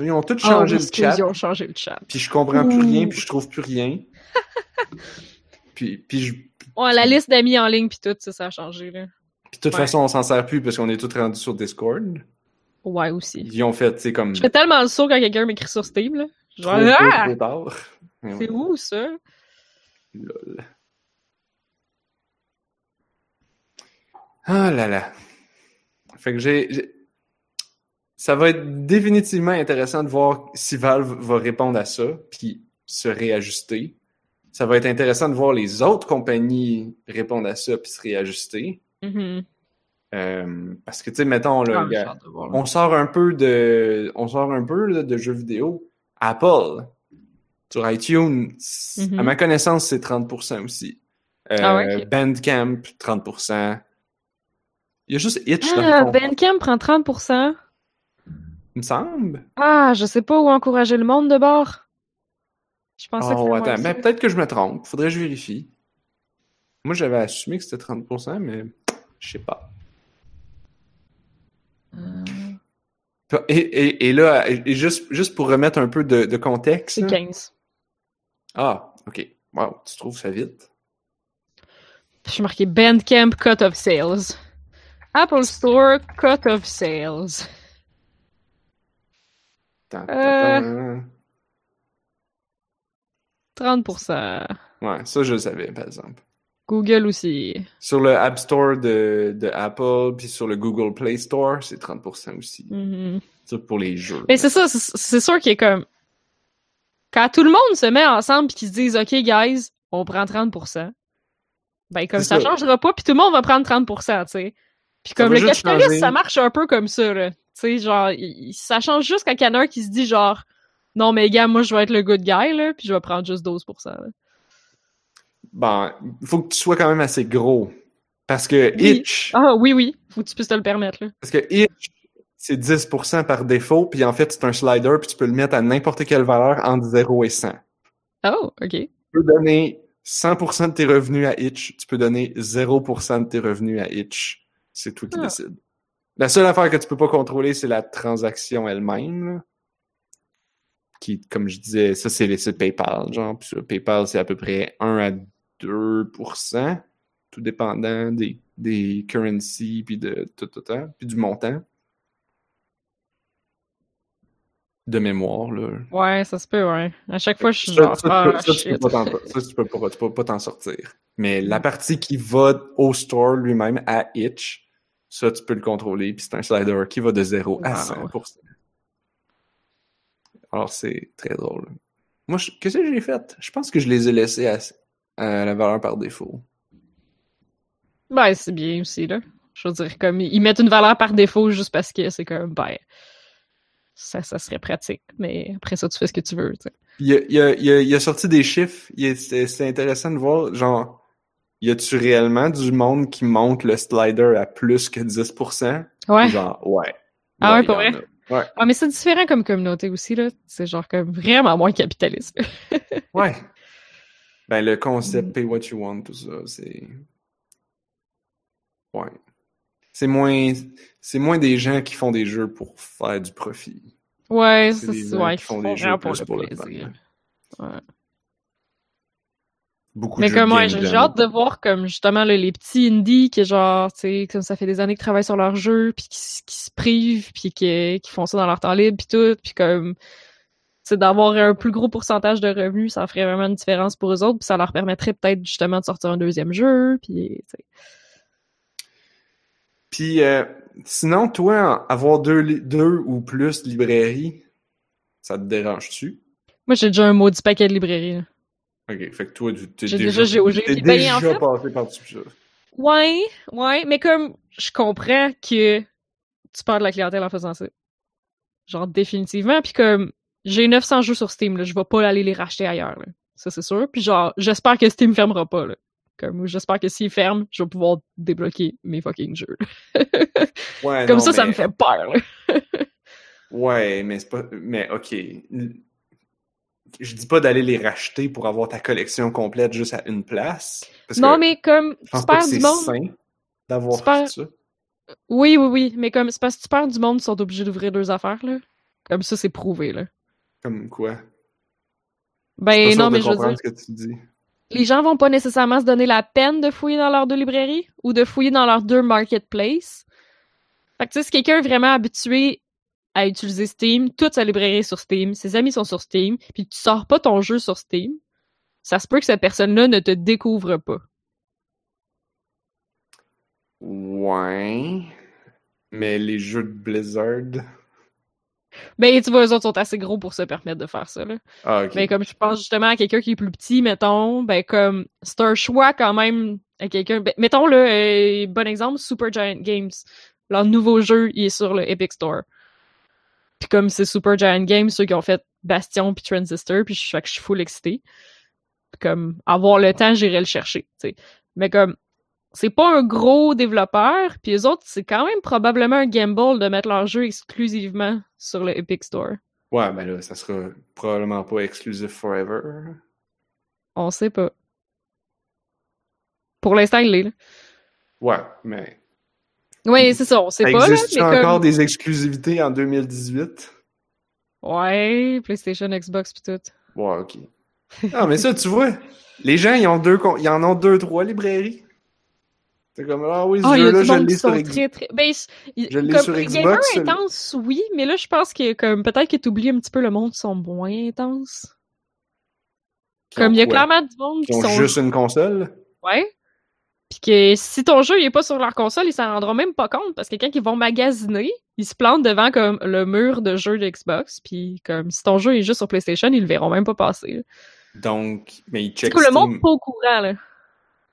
Ils ont tous Oh, changé le chat. Ils ont changé le chat. Puis je comprends plus rien, puis je trouve plus rien. puis, puis, je- Ouais, la liste d'amis en ligne pis tout, ça, ça a changé, là. puis de toute Ouais. façon, on s'en sert plus parce qu'on est tous rendus sur Discord. Ouais, aussi. Ils ont fait, c'est comme Je fais tellement le saut quand quelqu'un m'écrit sur Steam, là. Genre, ah! C'est où, ça? lol. Ah là là. Fait que j'ai... Ça va être définitivement intéressant de voir si Valve va répondre à ça, puis se réajuster. Ça va être intéressant de voir les autres compagnies répondre à ça, puis se réajuster. Mhm. Euh, parce que, tu sais, mettons, là, Ah, voir, là. on sort un peu de, on sort un peu là, de jeux vidéo. Apple, sur iTunes, à ma connaissance, c'est 30% aussi. Euh, Ah. Bandcamp, 30%. Il y a juste Itch Ah, Bandcamp prend 30%. il me semble. Ah, je sais pas où encourager le monde de bord. Je pensais que Oh, c'était attends, moins mais ça. peut-être que je me trompe. Faudrait que je vérifie. Moi, j'avais assumé que c'était 30%, mais je sais pas. Euh, Et, et, et là, et juste, juste pour remettre un peu de, de contexte. C'est là. 15. Ah, ok. Wow, tu trouves ça vite? Je suis marqué Bandcamp Cut of Sales. Apple Store Cut of Sales. Tant, tant, Euh. tant. 30%. Ouais, ça, je le savais, par exemple. Google aussi. Sur le App Store de, de Apple, puis sur le Google Play Store, c'est 30% aussi. Mhm. Ça, pour les jeux. Mais c'est ça, c'est sûr qu'il est comme. Quand tout le monde se met ensemble et qu'ils se disent OK, guys, on prend 30%, ben comme ça, ça. changera pas, puis tout le monde va prendre 30%, tu sais. Puis comme le capitalisme, changer. ça marche un peu comme ça, là. Tu sais, genre, il- ça change juste quand il y en a un qui se dit genre Non, mais gars, moi je vais être le good guy, là, puis je vais prendre juste 12%. là. Bon, il faut que tu sois quand même assez gros. Parce que Oui. Itch, Ah oui, oui, faut que tu puisses te le permettre, là. parce que Itch, c'est 10% par défaut, puis en fait, c'est un slider, puis tu peux le mettre à n'importe quelle valeur entre 0 et 100. Oh, OK. Tu peux donner 100% de tes revenus à Itch, tu peux donner 0% de tes revenus à Itch. C'est toi qui Ah. décides. La seule affaire que tu peux pas contrôler, c'est la transaction elle-même. Qui, comme je disais, ça c'est c'est PayPal, genre. Puis PayPal, c'est à peu près 1 à 2%, tout dépendant des, des currencies, puis de tout, tout, tout, puis du montant. De mémoire, là. Ouais, ça se peut, ouais. À chaque fois, je suis Ça, genre, ça, tu ah, ça, ça, tu peux pas, tu peux pas t'en sortir. Mais la partie qui va au store lui-même, à Itch, ça, tu peux le contrôler, puis c'est un slider qui va de 0 à Wow. 100%. Alors, c'est très drôle. Moi, je- qu'est-ce que j'ai fait? Je pense que je les ai laissés à, à la valeur par défaut. Ben, c'est bien aussi, là. Je veux dire, comme, ils mettent une valeur par défaut juste parce que c'est comme, ben, ça, ça serait pratique. Mais après ça, tu fais ce que tu veux, tu sais. Il a, il a, il a, il a sorti des chiffres. C'est intéressant de voir, genre, y a-tu réellement du monde qui monte le slider à plus que 10%? Ouais. Genre, ouais. Ah ouais, pour vrai? Ouais. Ah, mais c'est différent comme communauté aussi, là. C'est genre comme vraiment moins capitaliste. Ouais. Ben, le concept Mm. pay what you want, tout ça, c'est. Ouais. C'est moins, c'est moins des gens qui font des jeux pour faire du profit. Ouais, C'est ça, des gens ouais, qui font des jeux pour pour le plaisir. Ouais. Beaucoup Mais comme, ouais, j'ai hâte de voir comme justement là, les petits indies qui genre, tu sais, comme ça fait des années qu'ils travaillent sur leur jeu, puis qui, se privent, puis qui, qui font ça dans leur temps libre, puis tout, puis comme, c'est d'avoir un plus gros pourcentage de revenus, ça ferait vraiment une différence pour eux autres, puis ça leur permettrait peut-être justement de sortir un deuxième jeu, puis tu sais. Puis, euh, sinon, toi, avoir deux, deux ou plus librairies, ça te dérange-tu? Moi, j'ai déjà un maudit paquet de librairies. là. Ok, fait que toi, tu t'es J'ai déjà, déjà Ben, déjà en fait- passé par-dessus ça. Ouais, ouais, mais comme je comprends que tu perds de la clientèle en faisant ça. Genre définitivement, puis comme j'ai 900 jeux sur Steam, là, je vais pas aller les racheter ailleurs, là. ça c'est sûr. Puis genre, j'espère que Steam fermera pas, là. Comme j'espère que s'il ferme, je vais pouvoir débloquer mes fucking jeux. Ouais, comme non, ça, ça me fait peur. Ouais, mais c'est pas. Mais ok. Je dis pas d'aller les racheter pour avoir ta collection complète juste à une place. Parce non, que mais comme je pense tu perds du monde. sain d'avoir perds- ça. Oui, oui, oui, mais comme c'est parce que tu perds du monde, ils sont obligés d'ouvrir deux affaires, là. Comme ça, c'est prouvé, là. Comme quoi? Ben non, mais je veux dire, ce que tu dis. les gens vont pas nécessairement se donner la peine de fouiller dans leurs deux librairies ou de fouiller dans leurs deux marketplaces. Fait que tu sais, si quelqu'un est vraiment habitué à utiliser Steam, toute sa librairie est sur Steam, ses amis sont sur Steam, puis tu sors pas ton jeu sur Steam, ça se peut que cette personne-là ne te découvre pas. Ouais. Mais les jeux de Blizzard. Ben, tu vois, eux autres sont assez gros pour se permettre de faire ça, là. Ah. Mais comme je pense justement à quelqu'un qui est plus petit, mettons, ben comme c'est un choix quand même à quelqu'un. Ben, mettons le euh, bon exemple, Super Giant Games. Leur nouveau jeu, il est sur le Epic Store. Puis comme c'est Super Giant Games, ceux qui ont fait Bastion puis Transistor, puis je suis full excité. Puis comme avoir le temps, j'irai le chercher. Mais comme c'est pas un gros développeur, puis les autres, c'est quand même probablement un gamble de mettre leur jeu exclusivement sur le Epic Store. Ouais, ben là, ça sera probablement pas exclusif forever. On sait pas. Pour l'instant, il l'est, là. Ouais, mais. Oui, c'est ça, on sait Ça pas, là, mais encore comme... des exclusivités en 2018? Ouais, PlayStation, Xbox pis tout. Ouais, ok. Ah, mais ça, tu vois, les gens, ils, ont deux, ils en ont deux, trois librairies. C'est comme, ah oui, ce Ah, jeu-là, je l'ai qui sur très, très... Ben, il- Je l'ai comme sur Xbox, intense, oui, mais là, je pense que comme peut-être que t'oublies un petit peu le monde qui sont moins intenses. Comme il y a quoi? clairement du monde Qui qui ont sont... juste une console? Ouais. Puis que si ton jeu il est pas sur leur console, ils s'en rendront même pas compte parce que quand ils vont magasiner, ils se plantent devant comme le mur de jeux de Xbox, puis comme si ton jeu est juste sur PlayStation, ils le verront même pas passer. là. Donc, mais ils checkent le monde pas au courant là.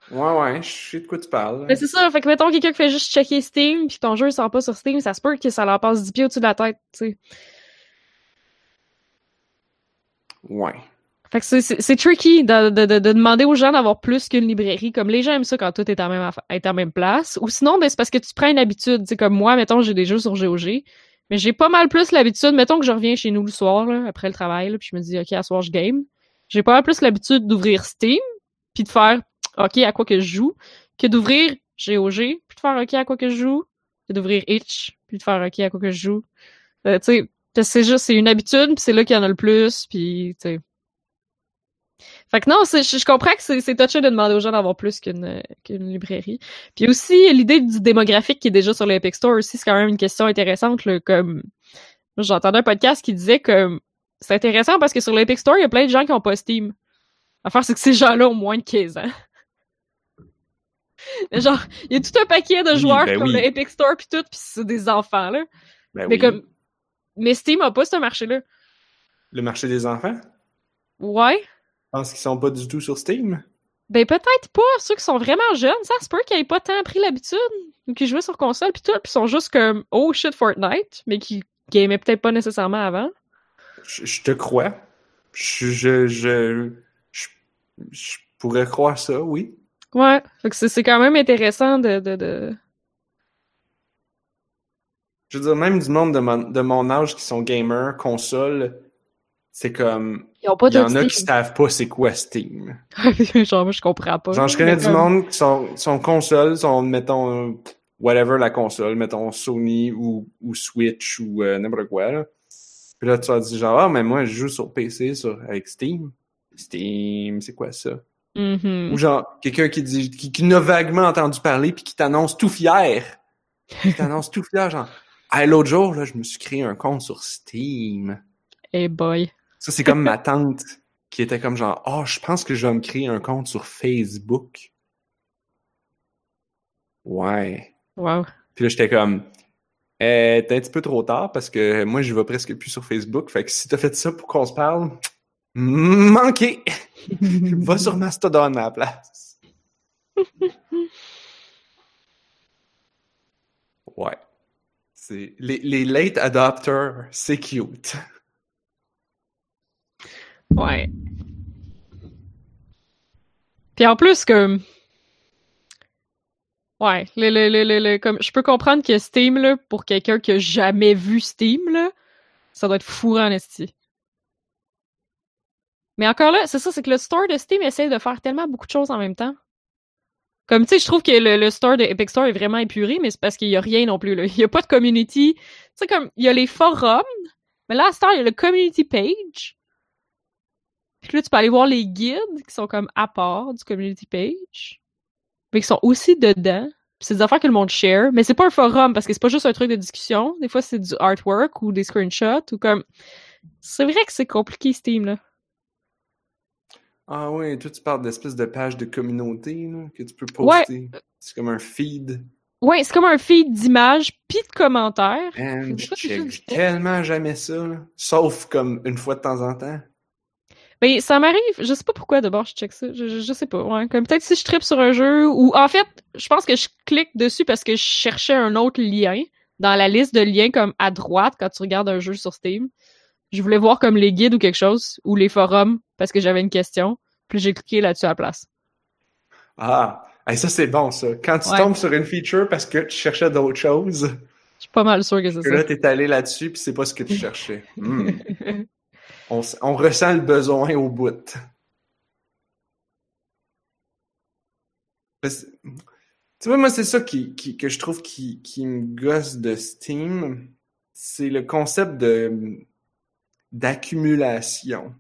Ouais, ouais, je sais de quoi tu parles. Mais c'est ça, fait que mettons quelqu'un qui fait juste checker Steam puis ton jeu il sort pas sur Steam, ça se peut que ça leur passe 10 pieds au-dessus de la tête, tu sais. Ouais. Fait que c'est- tricky de, de, de, de demander aux gens d'avoir plus qu'une librairie. Comme les gens aiment ça quand tout est à même, est même place. Ou sinon, ben, c'est parce que tu prends une habitude. Tu sais, comme moi, mettons, j'ai des jeux sur GOG. Mais j'ai pas mal plus l'habitude, mettons que je reviens chez nous le soir, là, après le travail, là, puis je me dis, OK, à soir, je game. J'ai pas mal plus l'habitude d'ouvrir Steam, puis de faire, OK, à quoi que je joue, que d'ouvrir GOG, puis de faire, OK, à quoi que je joue, que d'ouvrir Itch, puis de faire, OK, à quoi que je joue. Euh, tu sais, c'est juste, c'est une habitude, puis c'est là qu'il y en a le plus, puis, tu sais. Fait que non, c'est- je, je comprends que c'est touché de demander aux gens d'avoir plus qu'une qu'une librairie. Puis aussi, l'idée du démographique qui est déjà sur l'Epic Store aussi, c'est quand même une question intéressante. Là, comme Moi, J'entendais un podcast qui disait que c'est intéressant parce que sur l'Epic Store, il y a plein de gens qui ont pas Steam. L'affaire, c'est que ces gens-là ont moins de 15 ans. Genre, il y a tout un paquet de Oui, joueurs ben qui ont oui. le Epic Store pis tout, pis c'est des enfants, là. Ben Mais oui. comme... Mais Steam a pas ce marché-là. Le marché des enfants? Ouais. Je pense qu'ils sont pas du tout sur Steam? Ben peut-être pas ceux qui sont vraiment jeunes, ça se peut qu'ils aient pas tant pris l'habitude, ou qui jouaient sur console pis tout, pis sont juste comme oh shit Fortnite, mais qui gamaient peut-être pas nécessairement avant. Je, je te crois. Je, je, je, je, je pourrais croire ça, oui. Ouais, fait que c'est c'est quand même intéressant de, de, de... Je veux dire, même du monde de mon, de mon âge qui sont gamers, console, c'est comme... Il y en a qui savent pas c'est quoi Steam. Genre moi je comprends pas. Genre, je connais du comme- monde qui sont, sont console, sont, mettons, euh, whatever la console, mettons Sony ou, ou Switch ou euh, n'importe quoi, là. Puis là, tu vas dire genre, ah, mais moi, je joue sur PC, sur, avec Steam. Steam, c'est quoi ça? Mhm. Ou genre, quelqu'un qui dit, qui, qui n'a vaguement entendu parler puis qui t'annonce tout fier. Qui t'annonce tout fier, genre, hey, l'autre jour, là, je me suis créé un compte sur Steam. Hey boy. Ça, c'est comme ma tante qui était comme genre, oh, je pense que je vais me créer un compte sur Facebook. Ouais. Wow. Puis là, j'étais comme, euh, t'es un petit peu trop tard parce que moi, je vais presque plus sur Facebook. Fait que si t'as fait ça pour qu'on se parle, manqué! Va sur Mastodon à la place. Ouais. C'est les, les late adopters, c'est cute. Ouais. Puis en plus, comme. Ouais, comme, je peux comprendre que Steam, là, pour quelqu'un qui a jamais vu Steam, là, ça doit être fou en esti. Mais encore là, c'est ça, c'est que le store de Steam essaie de faire tellement beaucoup de choses en même temps. Comme, tu sais, je trouve que le, le, store de Epic Store est vraiment épuré, mais c'est parce qu'il y a rien non plus, là. Il y a pas de community. Tu sais, comme, il y a les forums, mais là, à Star, il y a le community page. Puis là, tu peux aller voir les guides qui sont comme à part du community page. Mais qui sont aussi dedans. C'est des affaires que le monde share. Mais c'est pas un forum parce que c'est pas juste un truc de discussion. Des fois, c'est du artwork ou des screenshots ou comme. C'est vrai que c'est compliqué, Steam, là. Ah oui, toi, tu parles d'espèce de page de communauté là, que tu peux poster. Ouais. C'est comme un feed. Ouais, c'est comme un feed d'images puis de commentaires. Man, je check tellement jamais ça, là. sauf comme une fois de temps en temps. Ben, ça m'arrive, je sais pas pourquoi d'abord je check ça, je, je, je sais pas, ouais. Comme peut-être si je tripe sur un jeu, ou en fait, je pense que je clique dessus parce que je cherchais un autre lien dans la liste de liens comme à droite quand tu regardes un jeu sur Steam. Je voulais voir comme les guides ou quelque chose, ou les forums, parce que j'avais une question. Puis j'ai cliqué là-dessus à la place. Ah, ça c'est bon ça. Quand tu tombes sur une feature parce que tu cherchais d'autres choses. Je suis pas mal sûr que c'est ça. Là, t'es allé là-dessus puis c'est pas ce que tu cherchais. Hmm. on, ressent le besoin au bout. Tu vois, moi, c'est ça qui, que je trouve qui, qui me gosse de Steam. C'est le concept de d'accumulation.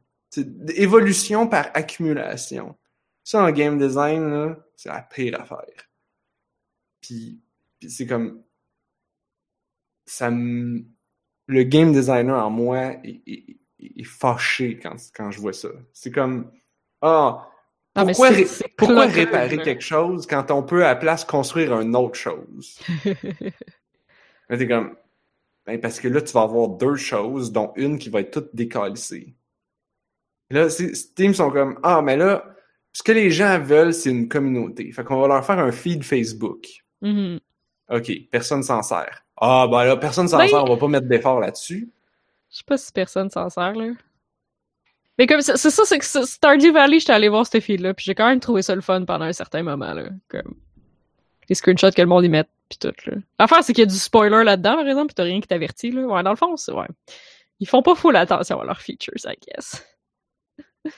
Évolution par accumulation. Ça, en game design, c'est la pire affaire. Puis, puis c'est comme... Ça. Le game designer en moi est, est fâché quand, quand je vois ça. C'est comme... Ah, oh, pourquoi, ré pourquoi réparer quelque chose quand on peut à la place construire une autre chose? Mais t'es comme... Ben, parce que là, tu vas avoir deux choses, dont une qui va être toute décalissée. Là, Steam sont comme Ah, mais là, ce que les gens veulent, c'est une communauté. Fait qu'on va leur faire un feed Facebook. Mm-hmm. OK, personne s'en sert. Ah, ben là, personne s'en ben, sert, on va pas mettre d'effort là-dessus. Je sais pas si personne s'en sert, là. Mais comme c'est ça, c'est que Stardew Valley, j'étais allé voir ce feed-là, puis j'ai quand même trouvé ça le fun pendant un certain moment, là. Comme les screenshots que le monde y met, puis tout, là. L'affaire, c'est qu'il y a du spoiler là-dedans, par exemple, pis t'as rien qui t'avertit, là. Ouais, dans le fond, c'est, ouais. Ils font pas full attention à leurs features, I guess.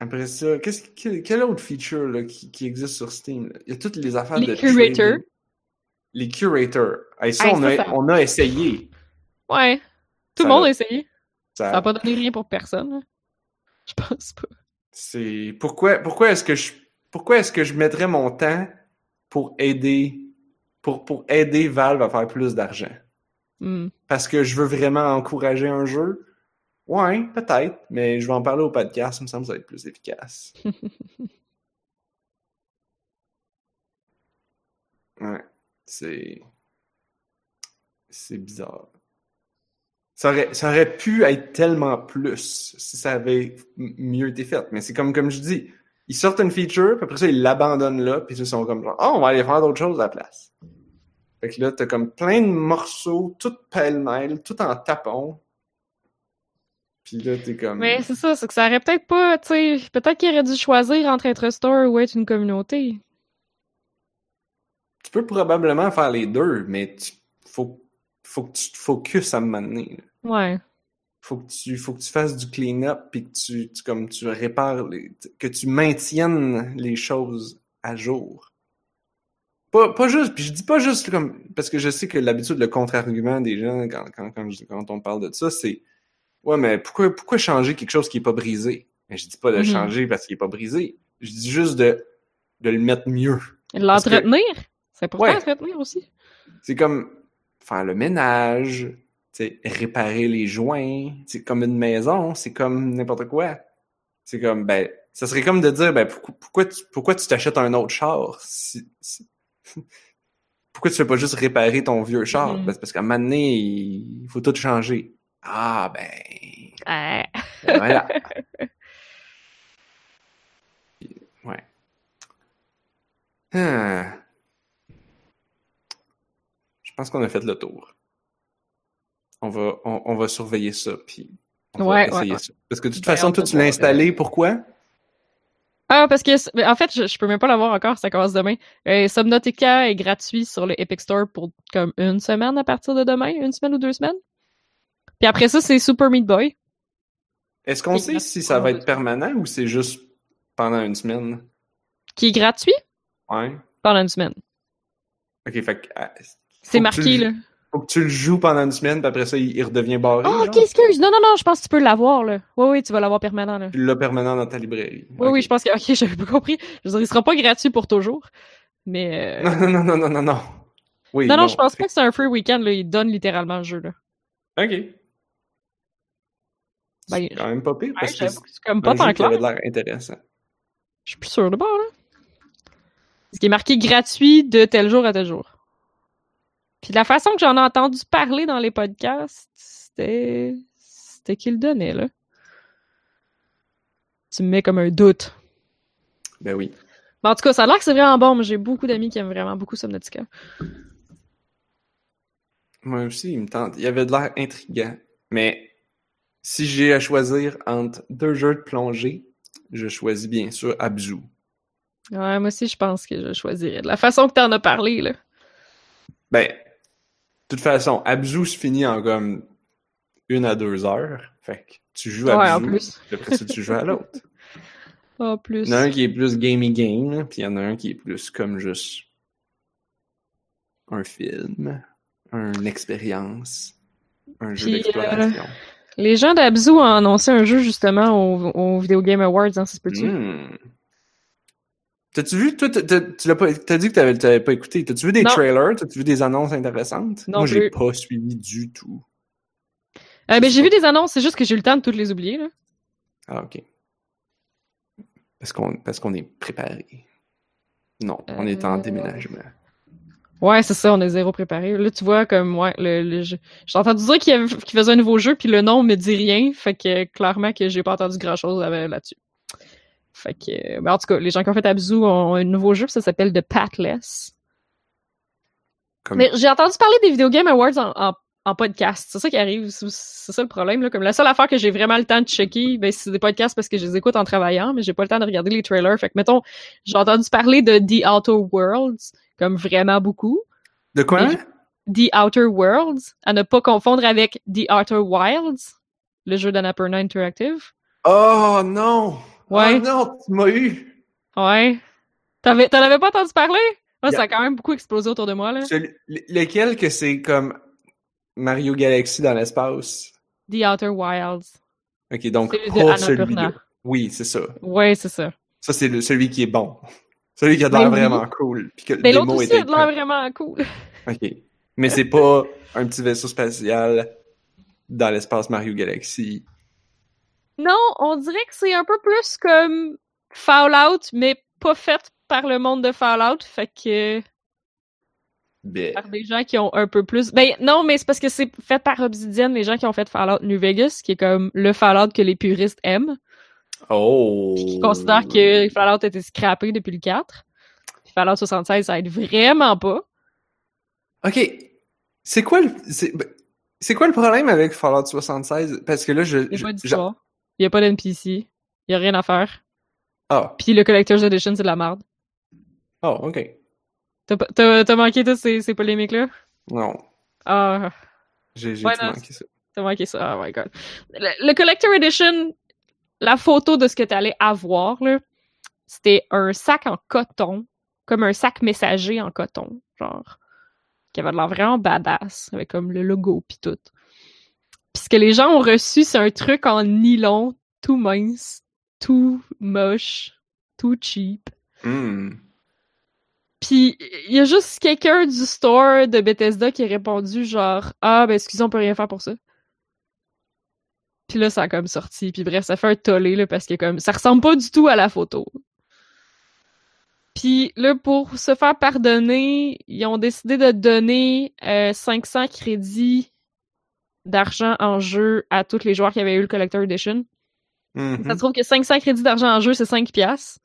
Après ça, qu'est-ce que, quel autre feature là, qui, qui, existe sur Steam? Là? Il y a toutes les affaires les de curators. Les curators. Hey, ça, hey, on, a, ça, on a essayé. Ouais. Tout le monde a essayé. Ça n'a pas donné rien pour personne. Je pense pas. C'est pourquoi pourquoi est-ce que je pourquoi est-ce que je mettrais mon temps pour aider pour, pour aider Valve à faire plus d'argent? Mm. Parce que je veux vraiment encourager un jeu? Ouais, peut-être, mais je vais en parler au podcast, ça me semble que ça va être plus efficace. ouais, c'est. C'est bizarre. Ça aurait, ça aurait pu être tellement plus si ça avait mieux été fait. Mais c'est comme, comme je dis, ils sortent une feature, puis après ça, ils l'abandonnent là, puis ils sont comme genre, oh, on va aller faire d'autres choses à la place. Fait que là, t'as comme plein de morceaux, tout pêle-mêle, tout en tapon, puis là, t'es comme. Mais c'est ça, c'est que ça aurait peut-être pas, tu sais, peut-être qu'il aurait dû choisir entre être un store ou être une communauté. Tu peux probablement faire les deux, mais tu, faut, faut que tu te focuses à me mener. Ouais. Faut que tu, faut que tu fasses du clean-up puis que tu, tu, comme tu répares, les, que tu maintiennes les choses à jour. Pas, pas juste, puis je dis pas juste comme, parce que je sais que l'habitude, le contre-argument des gens quand, quand, quand, quand on parle de ça, c'est Ouais, mais pourquoi, pourquoi changer quelque chose qui est pas brisé? Mais je dis pas de mm -hmm. changer parce qu'il est pas brisé. Je dis juste de, de le mettre mieux. L'entretenir? C'est important ouais. d'entretenir aussi. C'est comme faire le ménage, réparer les joints. C'est comme une maison, c'est comme n'importe quoi. C'est comme, ben, ça serait comme de dire, ben, pourquoi, pourquoi tu pourquoi tu t'achètes un autre char? Si, si... pourquoi tu fais pas juste réparer ton vieux char? Mm. Ben, parce qu'à un moment donné, il faut tout changer. Ah, ben. Ouais. ben voilà. ouais. Ah. Je pense qu'on a fait le tour. On va, on, on va surveiller ça, puis on ouais, va essayer ouais. ça. Parce que de toute façon, toi, tu l'as installé, pourquoi? Ah, parce que, en fait, je, je peux même pas l'avoir encore, ça commence demain. Euh, Subnautica est gratuit sur le Epic Store pour comme une semaine à partir de demain, une semaine ou deux semaines. Puis après ça, c'est Super Meat Boy. Est-ce qu'on sait si ça va être permanent ou c'est juste pendant une semaine? Qui est gratuit? Ouais. pendant une semaine. Ok, fait que. ah, C'est marqué, là. Faut que tu le joues pendant une semaine, puis après ça, il, il redevient barré. Oh, ok, excuse. Non, non, non, je pense que tu peux l'avoir, là. Oui, oui, tu vas l'avoir permanent, là. Tu l'as permanent dans ta librairie. Oui, Ok. oui, je pense que. Ok, j'avais pas compris. Je veux dire, il sera pas gratuit pour toujours. Mais. euh, Non, non, non, non, non, non, non. Oui, non, non, je pense pas que c'est un free weekend, là. Il donne littéralement le jeu, là. Ok. Ben, C'est quand même pas pire, parce que c'est que c'est comme pas tant qui avait clair. l'air intéressant. Je suis plus sûre de bord, là. Ce qui est marqué gratuit de tel jour à tel jour. Puis la façon que j'en ai entendu parler dans les podcasts, c'était. C'était qu'il donnait, là. Tu me mets comme un doute. Ben oui. Mais en tout cas, ça a l'air que c'est vraiment bon. mais J'ai beaucoup d'amis qui aiment vraiment beaucoup Subnautica. Moi aussi, il me tente. Il avait de l'air intriguant. Mais si j'ai à choisir entre deux jeux de plongée, je choisis bien sûr Abzu. Ouais, moi aussi, je pense que je choisirais. De la façon que t'en as parlé, là. Ben, toute façon, Abzu se finit en comme une à deux heures. Fait que tu joues à Ouais, en plus. après ça, tu joues à l'autre. En plus. Il y en a un qui est plus gamey game, puis il y en a un qui est plus comme juste un film, une expérience, un jeu Puis, euh, d'exploration. Les gens d'Abzu ont annoncé un jeu, justement, au, au Video Game Awards, hein, ça se peut-tu? Hmm. T'as-tu vu, toi, tu l'as pas, t'as dit que t'avais, t'avais pas écouté. T'as-tu vu des Non. trailers? T'as-tu vu des annonces intéressantes? Non Moi, j'ai pas suivi du tout. Euh, ben, j'ai vu des annonces, c'est juste que j'ai eu le temps de toutes les oublier, là. Ah, ok. Parce qu'on, parce qu'on est préparé. Non, on est en Euh, déménagement. Ouais, c'est ça, on est zéro préparé. Là, tu vois, comme, ouais, le, le jeu. J'ai entendu dire qu'il avait- qu'il faisait un nouveau jeu, puis le nom me dit rien, fait que clairement que j'ai pas entendu grand-chose euh, là-dessus. Fait que, ben, en tout cas, les gens qui ont fait Abzu ont un nouveau jeu, puis ça s'appelle The Pathless. Comme, Mais j'ai entendu parler des Video Game Awards en, en, en podcast. C'est ça qui arrive. C'est c'est ça le problème. Là. Comme la seule affaire que j'ai vraiment le temps de checker, ben, c'est des podcasts parce que je les écoute en travaillant, mais j'ai pas le temps de regarder les trailers. Fait que, mettons, j'ai entendu parler de The Outer Worlds, comme vraiment beaucoup. de quoi? mais- The Outer Worlds, à ne pas confondre avec The Outer Wilds, le jeu d'Annapurna Interactive. Oh non! Ouais. Oh non, tu m'as eu! Ouais. T'avais, t'en avais pas entendu parler? Yeah. Ça a quand même beaucoup explosé autour de moi, là. Celui- lequel que c'est comme Mario Galaxy dans l'espace? The Outer Wilds. Ok, donc Celui pas Annapurna. celui-là. Oui, c'est ça. Ouais, c'est ça. Ça, c'est le- celui qui est bon. Celui qui a de l'air Ben oui. vraiment cool. Puis que le Mais l'autre aussi a de l'air vraiment cool. Ok. Mais c'est pas un petit vaisseau spatial dans l'espace Mario Galaxy. Non, on dirait que c'est un peu plus comme Fallout, mais pas fait par le monde de Fallout, fait que Ben, par des gens qui ont un peu plus. Ben non, mais c'est parce que c'est fait par Obsidian, les gens qui ont fait Fallout New Vegas, qui est comme le Fallout que les puristes aiment, Oh! puis qui considèrent que Fallout a été scrappé depuis le 4. Puis Fallout 76, ça aide vraiment pas. Ok. C'est quoi le. C'est ben, quoi le problème avec Fallout 76? Parce que là, je. Il y a pas d'histoire. Il y a pas d'NPC. Il y a rien à faire. Ah. Puis le Collector's Edition, c'est de la merde. Oh, ok. T'as pas- T'as t'as manqué toutes ces, ces polémiques-là? Non. Ah, J'ai j'ai Ouais, manqué ça. T'as manqué ça. Oh my god. Le, le Collector Edition, la photo de ce que t'allais avoir, là, c'était un sac en coton, comme un sac messager en coton, genre, qui avait de l'air vraiment badass, avec comme le logo pis tout. Pis ce que les gens ont reçu, c'est un truc en nylon, tout mince, tout moche, tout cheap. Hmm. Puis il y a juste quelqu'un du store de Bethesda qui a répondu genre ah ben excusez on peut rien faire pour ça. Puis là ça a comme sorti puis bref ça fait un tollé là parce que comme ça ressemble pas du tout à la photo. Puis là pour se faire pardonner, ils ont décidé de donner euh, 500 crédits d'argent en jeu à tous les joueurs qui avaient eu le Collector Edition. Mhm. Ça se trouve que 500 crédits d'argent en jeu, c'est 5 piastres.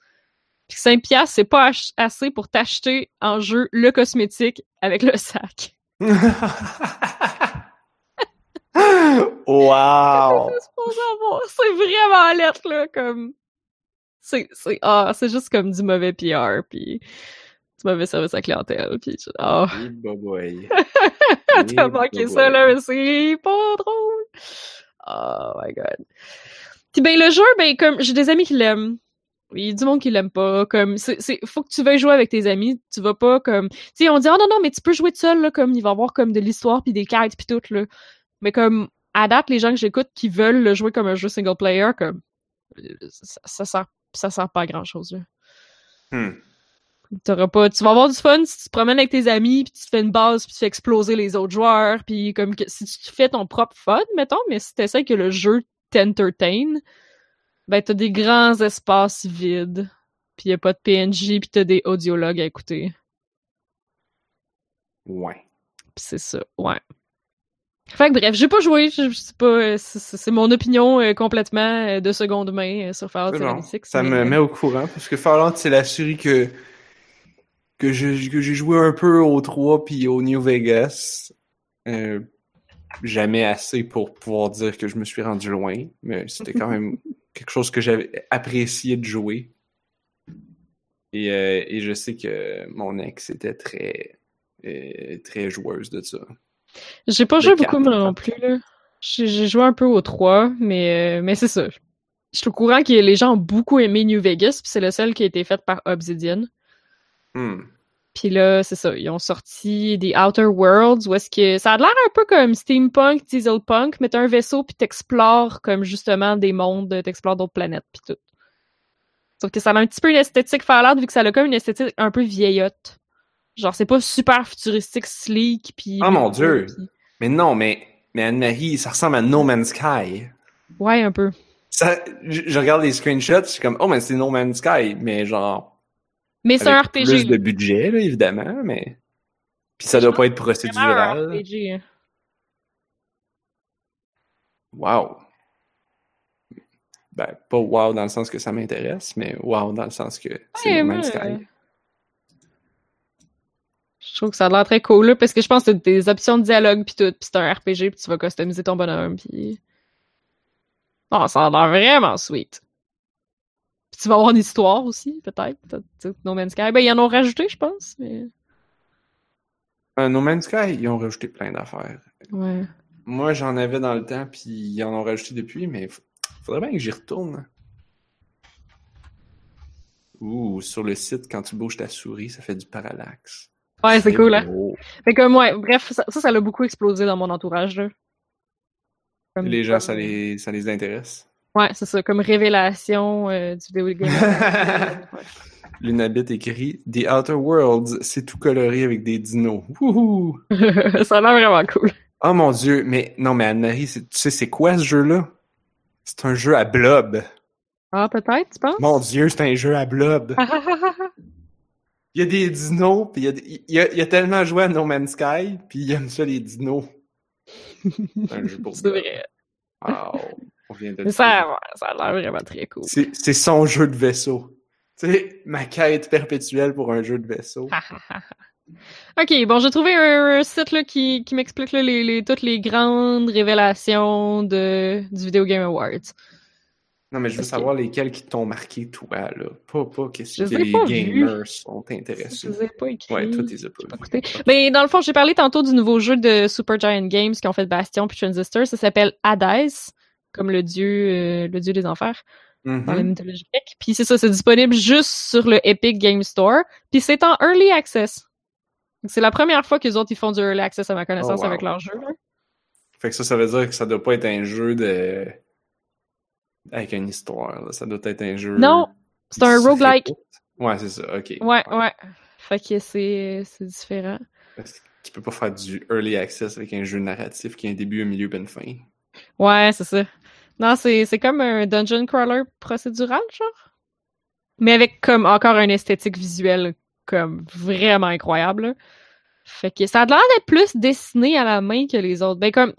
Puis que 5 piastres, c'est pas assez pour t'acheter en jeu le cosmétique avec le sac. wow! C'est vraiment lettre, là, comme... C'est, c'est, ah, c'est juste comme du mauvais PR, puis du mauvais service à clientèle, puis boy. t'as manqué ça, là, mais c'est pas drôle. Oh my god. Puis ben le jeu, ben comme j'ai des amis qui l'aiment. Il y a du monde qui l'aime pas. Comme c'est, faut que tu veuilles jouer avec tes amis. Tu vas pas comme, tu sais, on dit oh non non mais tu peux jouer tout seul là, comme il va y avoir comme de l'histoire puis des cartes puis tout là. Mais comme à date, les gens que j'écoute qui veulent le jouer comme un jeu single player, comme ça, ça sert, ça sert pas à grand chose là. Hmm. T'auras pas, tu vas avoir du fun si tu te promènes avec tes amis puis tu te fais une base puis tu fais exploser les autres joueurs puis comme que, si tu fais ton propre fun mettons, mais si t'essaies que le jeu t'entertain, ben t'as des grands espaces vides puis y a pas de PNJ puis t'as des audiologues à écouter. Ouais. C'est ça, ouais. Fait que bref, j'ai pas joué, je, sais pas, euh, c'est- mon opinion euh, complètement euh, de seconde main euh, sur Fallout Mais non, 76. ça mais, me met au courant parce que Fallout, c'est la série que que j'ai joué un peu au 3 puis au New Vegas. Euh, jamais assez pour pouvoir dire que je me suis rendu loin, mais c'était quand même quelque chose que j'avais apprécié de jouer. Et, euh, et je sais que mon ex était très euh, très joueuse de ça. J'ai pas de joué beaucoup moi non plus là. J'ai joué un peu au 3, mais mais c'est ça. Je suis au courant que les gens ont beaucoup aimé New Vegas, puis c'est le seul qui a été fait par Obsidian. Hmm. Puis là, c'est ça, ils ont sorti des Outer Worlds où est-ce que ça a l'air un peu comme steampunk, dieselpunk, mais t'as un vaisseau puis t'explores comme justement des mondes, t'explores d'autres planètes puis tout. Sauf que ça a un petit peu une esthétique Fallout vu que ça a comme une esthétique un peu vieillotte. Genre c'est pas super futuristique, sleek puis Oh mon Dieu! Mais non, mais mais Anne-Marie, ça ressemble à No Man's Sky. Ouais, un peu. Ça, je, je regarde les screenshots, je suis comme, oh, mais c'est No Man's Sky, mais genre, Mais c'est un RPG. plus de budget, là, évidemment, mais... Puis ça doit pas être Vraiment un procédural. RPG. hein. Wow. Ben, pas wow dans le sens que ça m'intéresse, mais wow dans le sens que c'est Ouais, euh. Je trouve que ça a l'air très cool là, parce que je pense que t'as des options de dialogue puis tout, puis c'est un RPG puis tu vas customiser ton bonhomme puis. Oh, ça a l'air vraiment sweet. Tu vas avoir une histoire aussi, peut-être. No Man's Sky. Ben, ils en ont rajouté, je pense, mais. Euh, no Man's Sky, ils ont rajouté plein d'affaires. Ouais. Moi, j'en avais dans le temps, puis ils en ont rajouté depuis, mais f- faudrait bien que j'y retourne. Ouh, sur le site, quand tu bouges ta souris, ça fait du parallaxe. Ouais, c'est cool, hein. Fait que, ouais, bref, ça, ça, l'a beaucoup explosé dans mon entourage, là. Comme- Les gens, ça les, ça les intéresse. Ouais, c'est ça, comme révélation euh, du vidéo game. Ouais. Lunabit écrit The Outer Worlds, c'est tout coloré avec des dinos. Wouhou! ça a l'air vraiment cool. Oh mon dieu, mais non, mais Anne-Marie, tu sais, c'est quoi ce jeu-là? C'est un jeu à blob. Ah, peut-être, tu penses? Mon dieu, c'est un jeu à blob. Il y a des dinos, puis il y a, il y a, il y a tellement joué à No Man's Sky, puis il aime ça les dinos. C'est un jeu pour c'est vrai. Wow. On vient de Mais ça, a l'air vraiment très cool. C'est c'est son jeu de vaisseau. Tu sais, ma quête perpétuelle pour un jeu de vaisseau. ok, bon, j'ai trouvé un, un site là, qui, qui m'explique les, les, toutes les grandes révélations de, du Video Game Awards. Non, mais je veux savoir lesquels qui t'ont marqué, toi, là. Pas, pas qu'est-ce Je que les les gamers sont Je intéressés. les ai pas écrits. Ouais, toi, t'es pas pas vus. écouté. Mais dans le fond, j'ai parlé tantôt du nouveau jeu de Super Giant Games qui ont fait Bastion puis Transistor. Ça s'appelle Hades, comme le dieu, euh, le dieu des enfers dans la Mhm. mythologie grecque. Puis c'est ça, c'est disponible juste sur le Epic Game Store. Puis c'est en Early Access. C'est la première fois que les autres ils font du Early Access à ma connaissance Oh, wow. avec leur jeu. là. Fait que ça, ça veut dire que ça doit pas être un jeu de... Avec une histoire, là. Ça doit être un jeu... Non, c'est un roguelike. Ouais, c'est ça, ok. Ouais, ouais. Fait que c'est c'est différent. Parce que tu peux pas faire du early access avec un jeu narratif qui a un début, un milieu, et une fin. Ouais, c'est ça. Non, c'est comme un dungeon crawler procédural, genre? Mais avec comme encore une esthétique visuelle comme vraiment incroyable. Fait que ça a l'air d'être plus dessiné à la main que les autres. Ben comme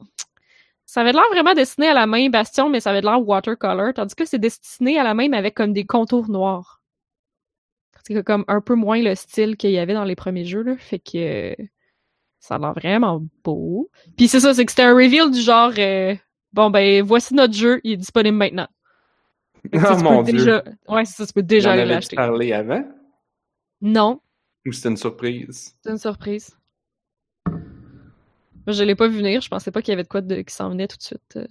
ça avait l'air vraiment dessiné à la main Bastion, mais ça avait l'air watercolor, tandis que c'est dessiné à la main mais avec comme des contours noirs. C'est comme un peu moins le style qu'il y avait dans les premiers jeux là. Fait que ça a l'air vraiment beau. Puis c'est ça, c'est que c'était un reveal du genre euh, bon ben voici notre jeu, il est disponible maintenant. Oh tu mon dieu! déjà... Ouais, ça, tu peux déjà aller l'acheter. parlé avant? Non, Ou c'était une surprise? c'est une surprise. Moi, je l'ai pas vu venir, je pensais pas qu'il y avait de quoi de... qui s'en venait tout de suite. euh.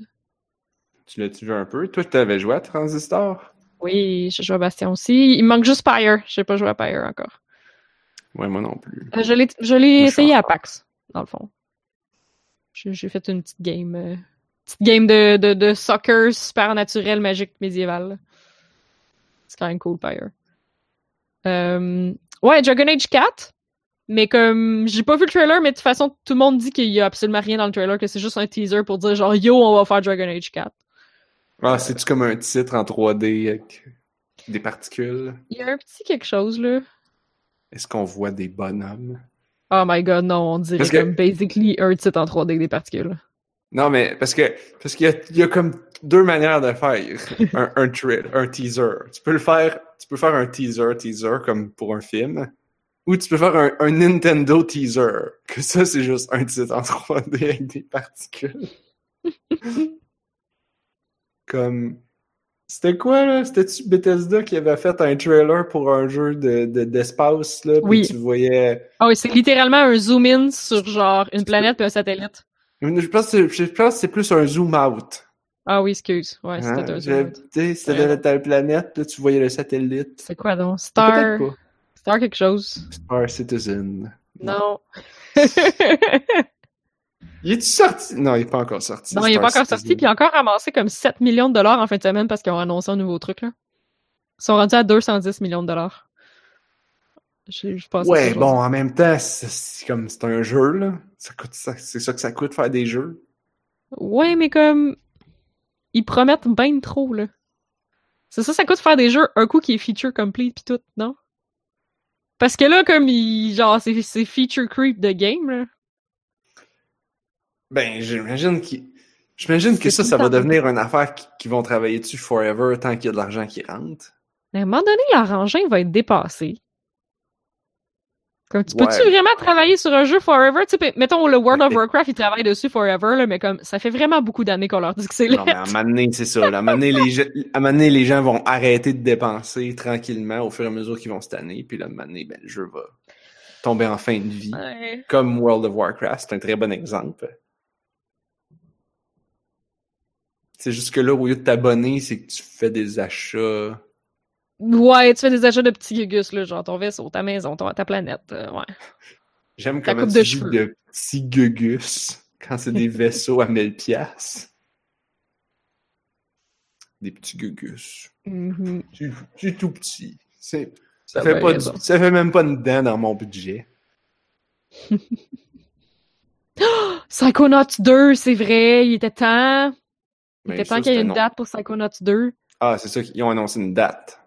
Tu l'as-tu vu un peu? Toi, tu avais joué à Transistor? Oui, j'ai joué à Bastion aussi. Il manque juste Pyre. J'ai pas joué à Pyre encore. Ouais, moi non plus. Euh, je l'ai, essayé à PAX, dans le fond. J'ai, j'ai fait une petite game. Petite game de, de, de soccer supernaturel, magique, médiéval. C'est quand même cool, Pyre. Euh, ouais, Dragon Age 4. Mais comme, j'ai pas vu le trailer, mais de toute façon, tout le monde dit qu'il y a absolument rien dans le trailer, que c'est juste un teaser pour dire genre, yo, on va faire Dragon Age 4. Ah, c'est-tu comme un titre en 3D avec des particules? Il y a un petit quelque chose, là. Est-ce qu'on voit des bonhommes? Oh my god, non, on dirait que- comme basically un titre en 3D avec des particules. Non, mais parce que parce qu'il y a, il y a comme deux manières de faire un, un, un teaser. Tu peux le faire, tu peux faire un teaser, teaser comme pour un film, ou tu peux faire un, un Nintendo teaser. Que ça, c'est juste un titre en 3D avec des particules. comme c'était quoi là? C'était-tu Bethesda qui avait fait un trailer pour un jeu de, de- d'espace là? Puis Oui. tu voyais. Ah oui, c'est littéralement un zoom-in sur genre une planète puis un satellite. Je pense que c'est- je pense que c'est plus un zoom out. Ah oui, excuse. Ouais, Hein? c'était un zoom. tu sais, C'était Ouais. ta planète, là, tu voyais le satellite. C'est quoi donc? Star. Star quelque chose. Star Citizen. Non. Il est sorti? Non, il est pas encore sorti. non, il est pas encore Citizen. sorti, puis il a encore ramassé comme 7 millions de dollars en fin de semaine parce qu'ils ont annoncé un nouveau truc, là. Ils sont rendus à 210 millions de dollars. Je, je pense Ouais, bon, en même temps, c'est c'est comme c'est un jeu, là. Ça coûte ça, c'est ça que ça coûte faire des jeux? Ouais, mais comme. Ils promettent ben trop, là. C'est ça, ça coûte faire des jeux, un coup qui est feature complete pis tout, non? Parce que là, comme il. Genre, c'est feature creep de game, là. Ben, j'imagine. J'imagine que ça, ça va devenir une affaire qui, qui vont travailler dessus forever tant qu'il y a de l'argent qui rentre. Mais à un moment donné, leur engin va être dépassé. Comme, tu Ouais. peux-tu vraiment travailler sur un jeu forever? Tu sais, mettons, le World of Warcraft, ils travaillent dessus forever, là, mais comme, ça fait vraiment beaucoup d'années qu'on leur dit que c'est Non, mais à un laid. moment donné, c'est ça. là. À un moment donné, les, gens- à un donné, les gens vont arrêter de dépenser tranquillement au fur et à mesure qu'ils vont se tanner. Puis là, à un moment donné, ben, le jeu va tomber en fin de vie. Ouais. Comme World of Warcraft, c'est un très bon exemple. C'est juste que là, au lieu de t'abonner, c'est que tu fais des achats. Ouais, tu fais des achats de petits gugus, là, genre ton vaisseau, ta maison, ton- ta planète, euh, ouais. J'aime comment coupe tu de dis cheveux. de petits gugus quand c'est des vaisseaux à 1000 piastres. Des petits gugus. C'est c'est tout petit. C'est- T'as Ça fait, pas du- ça fait même pas une dent dans mon budget. Psychonauts 2, c'est vrai, il était temps. Il Mais était ça, temps qu'il y ait une non. date pour Psychonauts 2. Ah, c'est ça qu'ils ont annoncé une date.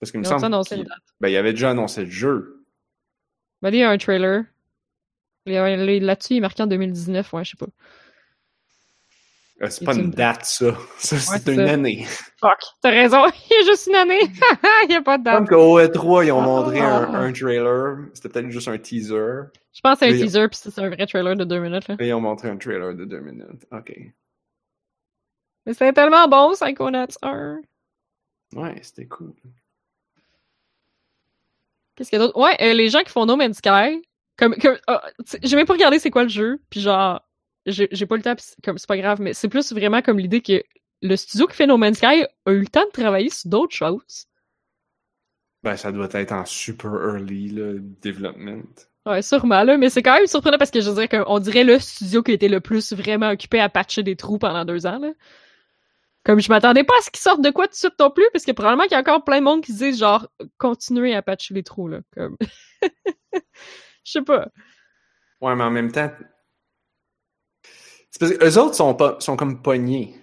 Parce qu'il me semble annoncé ben, il avait déjà annoncé le jeu. Ben, il y a un trailer. Là-dessus, il est marqué en 2019, ouais, je sais pas. Euh, c'est pas une date, ça. Ça, c'est une ça. année. Fuck, t'as raison, il y a juste une année. il y a pas de Comme date. qu'au E3, ils ont montré un, Ah. un trailer. C'était peut-être juste un teaser. Je pense que c'est un teaser, puis c'est un vrai trailer de deux minutes, là. Et ils ont montré un trailer de deux minutes. OK. Mais c'était tellement bon, Psychonauts 1. Ouais, c'était cool. Qu'est-ce qu'il y a d'autre? Ouais, euh, les gens qui font No Man's Sky, comme, comme sais, j'ai même pas regardé c'est quoi le jeu, puis genre, j'ai pas le temps, pis comme c'est pas grave, mais c'est plus vraiment comme l'idée que le studio qui fait No Man's Sky a eu le temps de travailler sur d'autres choses. Ben, ça doit être en super early, là, development. Ouais, sûrement, là, mais c'est quand même surprenant parce que je dirais qu'on dirait le studio qui a été le plus vraiment occupé à patcher des trous pendant deux ans, là. Comme je m'attendais pas à ce qu'ils sortent de quoi tout de suite non plus, parce que probablement qu'il y a encore plein de monde qui se disent genre, continuez à patcher les trous, là. Comme. Je sais pas. Ouais, mais en même temps. C'est parce que eux autres sont, pas, sont comme pognés.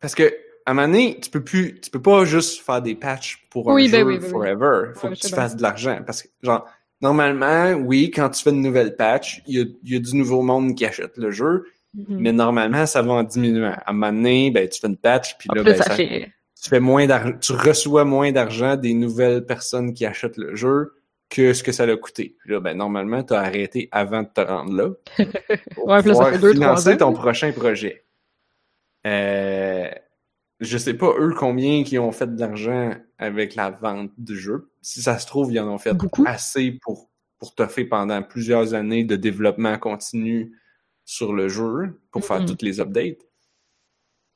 Parce que, à un moment donné, tu peux plus, tu peux pas juste faire des patchs pour un Oui, ben jeu oui, ben oui. forever. Faut Ouais, que tu fasses de l'argent. Parce que, genre, normalement, oui, quand tu fais une nouvelle patch, il y a, il y a du nouveau monde qui achète le jeu, Mhm. mais normalement, ça va en diminuant. À un moment donné, ben, tu fais une patch, puis là, plus, ben, ça ça- fait. tu fais moins d'argent, tu reçois moins d'argent des nouvelles personnes qui achètent le jeu que ce que ça l'a coûté. Puis là, ben, normalement, tu as arrêté avant de te rendre là. pour Ouais, là, ça deux, financer ans. ton prochain projet. Euh, je sais pas, eux, combien qui ont fait de l'argent avec la vente du jeu. Si ça se trouve, ils en ont fait Beaucoup. assez pour, pour te faire pendant plusieurs années de développement continu sur le jeu pour faire toutes les updates.